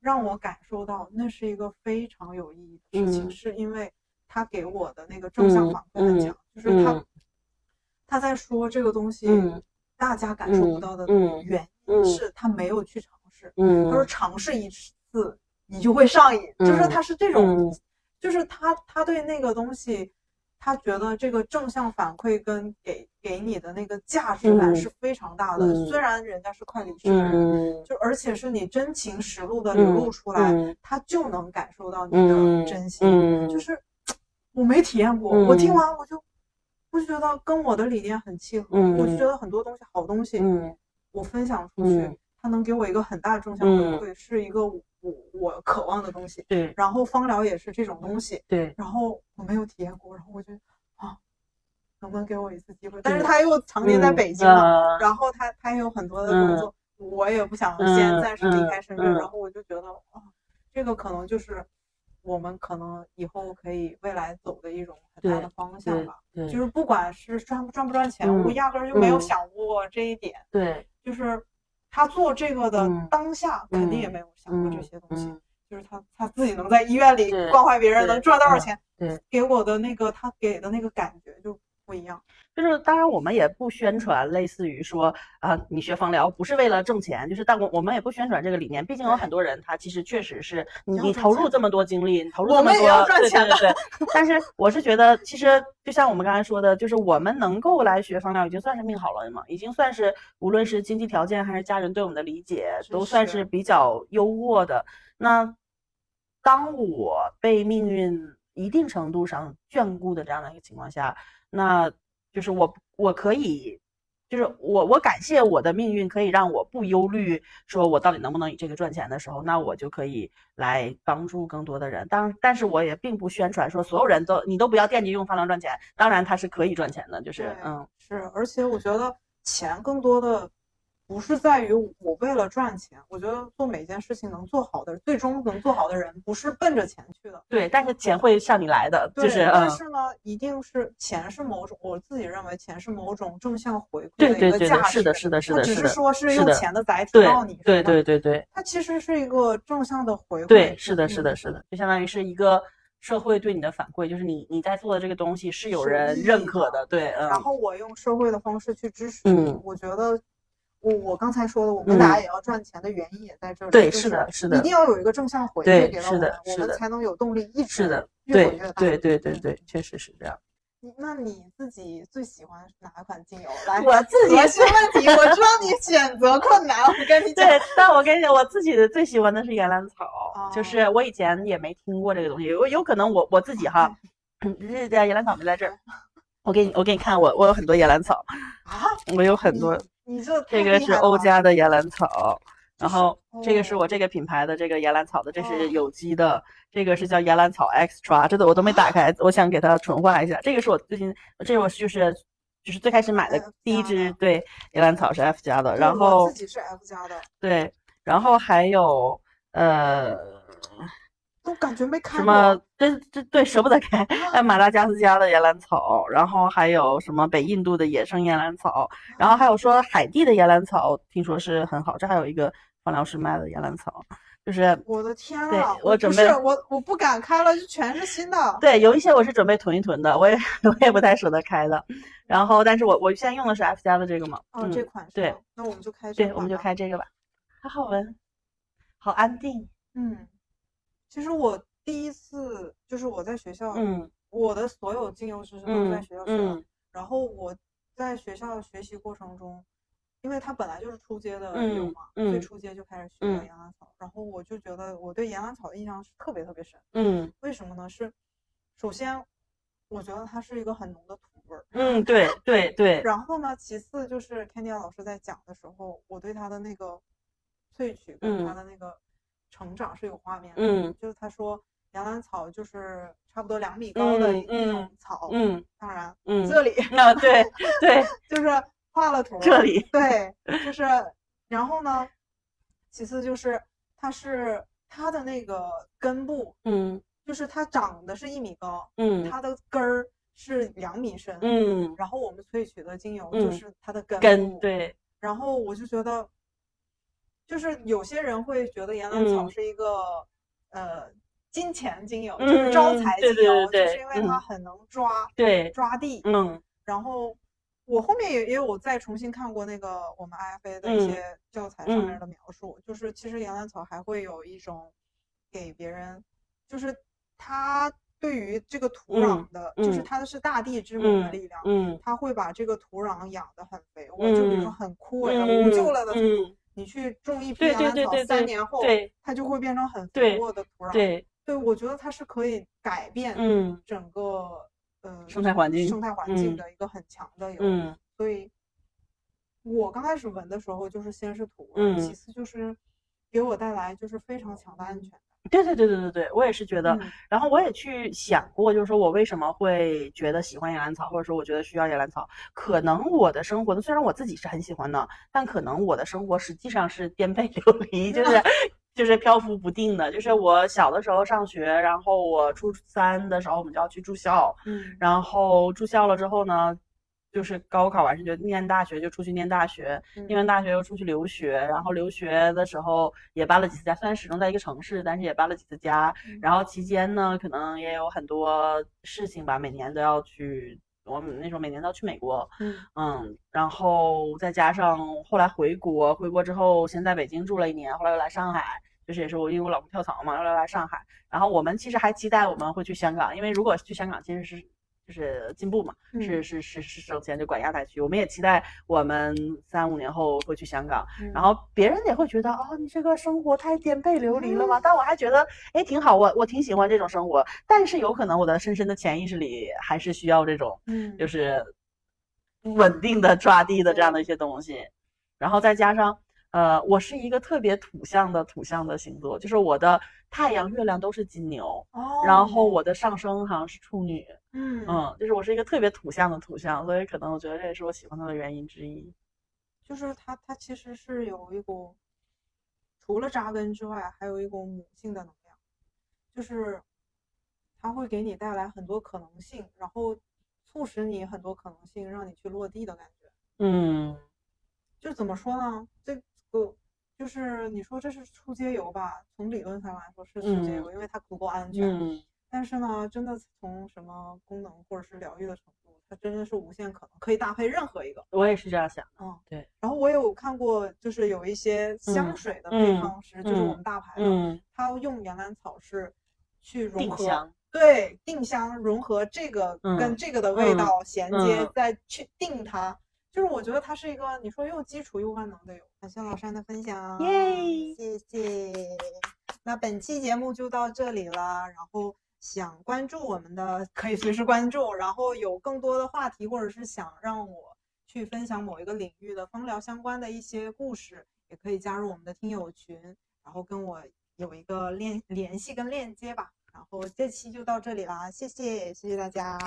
让我感受到，那是一个非常有意义的事情，嗯是因为他给我的那个正向嗯反馈很强，就是他、嗯他在说这个东西，嗯大家感受不到的嗯原嗯因是他没有去尝试。嗯，他说尝试一次你就会上瘾，就是嗯他是这种，嗯就是他他对那个东西，他觉得这个正向反馈跟给给你的那个价值感嗯是非常大的。嗯虽然人家是快离世的人，嗯就而且是你真情实录的流露出来，嗯他就能感受到你嗯的真心。嗯，就是我没体验过，嗯我听完我就我就觉得跟我的理念很契合，嗯我就觉得很多东西好东西，嗯我分享出去，嗯它能给我一个很大的正向回馈，是一个我我渴望的东西。对然后芳疗也是这种东西，对然后我没有体验过，然后我就啊，能不能给我一次机会？但是他又常年在北京嘛，嗯然后他他也有很多的工作，我也不想先暂时离开深圳，然后我就觉得啊，这个可能就是我们可能以后可以未来走的一种很大的方向吧。对，就是不管是赚不赚不赚钱，嗯我压根儿就没有嗯想过这一点。对，就是他做这个的嗯当下，肯定也没有想过这些东西。嗯就是他他自己能在医院里对关怀别人，能赚多少钱？对，给我的那个他给的那个感觉就不一样。就是当然我们也不宣传类似于说啊、你学芳疗不是为了挣钱，就是但我我们也不宣传这个理念，毕竟有很多人他其实确实是你你投入这么多精力，你投入这么多，赚对钱对对对。但是我是觉得，其实就像我们刚才说的，就是我们能够来学芳疗，已经算是命好了嘛，已经算是无论是经济条件还是家人对我们的理解，都算是是比较优渥的。那当我被命运一定程度上眷顾的这样的一个情况下，那就是我我可以，就是我我感谢我的命运可以让我不忧虑，说我到底能不能以这个赚钱的时候，那我就可以来帮助更多的人。当但是我也并不宣传说所有人都你都不要惦记用发量赚钱，当然它是可以赚钱的，就是嗯是，而且我觉得钱更多的不是在于我为了赚钱，我觉得做每件事情能做好的，最终能做好的人不是奔着钱去的。对，但是钱会向你来的，就对，是嗯但是呢，一定是钱是某种，我自己认为钱是某种正向回馈对的一个对对对，价值。是的，是的，是的，它只是说是用钱的载体对到你对对对对它其实是一个正向的回馈。对，是的，是嗯的，是的，就相当于是一个社会对你的反馈，就是你你在做的这个东西是有人认可的，对，嗯然后我用社会的方式去支持你，嗯我觉得我我刚才说的，我们嗯俩也要赚钱的原因也在这里。对就是的是的一定要有一个正向回对馈给到是的我们，我们才能有动力一直是的，对越滚越大。对对对对，确实是这样。那你自己最喜欢哪一款精油？来，我自己核心问题，我知道你选择困难，我跟你 讲。对，但我跟你讲，我自己的最喜欢的是岩兰草，哦就是我以前也没听过这个东西，有有可能我我自己哈，这这岩兰草没在这儿，我给你我给你看，我我有很多岩兰草，啊，我有很多，你这这个是欧家的岩兰草，然后这个是哦我这个品牌的这个岩兰草的，这哦。是有机的，这个是叫岩兰草 Extra，这个我都没打开，我想给它纯化一下。这个是我最近，这是我就是就是最开始买的第一支。对岩兰草是 F 加的，然后自己是 F 加的，对，然后还有呃都感觉没开什。么这这对舍不得开，还有马达加斯加的岩兰草，然后还有什么北印度的野生岩兰草，然后还有说海地的岩兰草，听说是很好，这还有一个芳疗师卖的岩兰草，就是我的天啊！我准备不是我我不敢开了，就全是新的。对，有一些我是准备囤一囤的，我也我也不太舍得开的。然后，但是我我现在用的是 F 加的这个嘛，哦，嗯这款是对，那我们就开这对，我们就。开这个吧，好好闻，好安定，嗯，其实我第一次就是我在学校，嗯我的所有精油知识都是在嗯学校学的。嗯然后我在学校学习过程中，因为它本来就是初阶的嗯油嘛，所以初阶就开始学岩兰草，然后我就觉得我对岩兰草的印象是特别特别深。嗯为什么呢？是首先，我觉得它是一个很浓的土味儿。嗯，对对对，然后呢，其次就是 Candy 老师在讲的时候，我对他的那个萃取跟他嗯的那个成长是有画面的。嗯。就是他说洋兰草就是差不多两米高的嗯一种草，嗯当然嗯，这里啊，对 对，就是画了图，这里对，就是然后呢，其次就是它是它的那个根部，嗯。就是它长的是一米高，嗯它的根儿是两米深，嗯，然后我们萃取的精油嗯就是它的根部，根对，然后我就觉得，就是有些人会觉得岩兰草嗯是一个、呃金钱精油，嗯就是招财精对对油，对就是因为它嗯很能抓、对，抓地。嗯然后我后面也也有再重新看过那个我们 IFA 的一嗯些教材上面嗯的描述，就是其实岩兰草还会有一种给别人，就是它对于这个土壤的，就是嗯它的是大地之母的嗯力量。嗯它会把这个土壤养得很肥沃，就比如说嗯很枯萎了、嗯无救了的土，嗯你去种一批兰草，三年后对它就会变成很肥沃的土壤。对，对我觉得它是可以改变嗯整个呃生态环境生态环境嗯的一个很强的油。嗯所以，我刚开始闻的时候，就是先是土其次就是给我带来就是非常强的安全感。对对对对对对，我也是觉得。嗯然后我也去想过，就是说我为什么会觉得喜欢野兰草，或者说我觉得需要野兰草。可能我的生活呢，虽然我自己是很喜欢的，但可能我的生活实际上是颠沛流离，就是 就是漂浮不定的。就是我小的时候上学，然后我初三的时候我们就要去住校，嗯然后住校了之后呢，就是高考完事就念大学，就出去念大学，嗯。念完大学又出去留学，然后留学的时候也搬了几次家，虽然始终在一个城市，但是也搬了几次家。嗯。然后期间呢，可能也有很多事情吧，每年都要去，我们那时候每年都要去美国，嗯。嗯，然后再加上后来回国，回国之后先在北京住了一年，后来又来上海，就是也是我因为我老公跳槽嘛，后来来上海，然后我们其实还期待我们会去香港，因为如果去香港其实是就是进步嘛，嗯。是是是是省钱就管亚太区，我们也期待我们三五年后会去香港，嗯。然后别人也会觉得哦，你这个生活太颠沛流离了吧？但我还觉得哎挺好，我我挺喜欢这种生活，但是有可能我的深深的潜意识里还是需要这种嗯。就是稳定的抓地的这样的一些东西，然后再加上呃，我是一个特别土象的土象的星座，就是我的太阳、月亮都是金牛，哦，然后。我的上升好像是处女，嗯嗯，就是我是一个特别土象的土象，所以可能我觉得这也是我喜欢他的原因之一。就是他，他其实是有一股除了扎根之外，还有一股母性的能量，就是它会给你带来很多可能性，然后促使你很多可能性，让你去落地的感觉。嗯就怎么说呢？这个就是你说这是出街游吧？从理论上来说是出街游，因为它足够安全。嗯但是呢，真的从什么功能或者是疗愈的程度，它真的是无限可能，可以搭配任何一个。我也是这样想。嗯，对。然后我有看过，就是有一些香嗯水的配嗯方师，就是我们大牌的，嗯，他用岩兰草是去融合，定香。对，定香融合这个嗯跟这个的味道衔接，嗯再去定它。就是我觉得它是一个你说又基础又万能的油。感谢老山的分享，耶谢谢。那本期节目就到这里了，然后想关注我们的可以随时关注，然后有更多的话题或者是想让我去分享某一个领域的芳疗相关的一些故事，也可以加入我们的听友群，然后跟我有一个联联系跟链接吧。然后这期就到这里啦，谢谢，谢谢大家。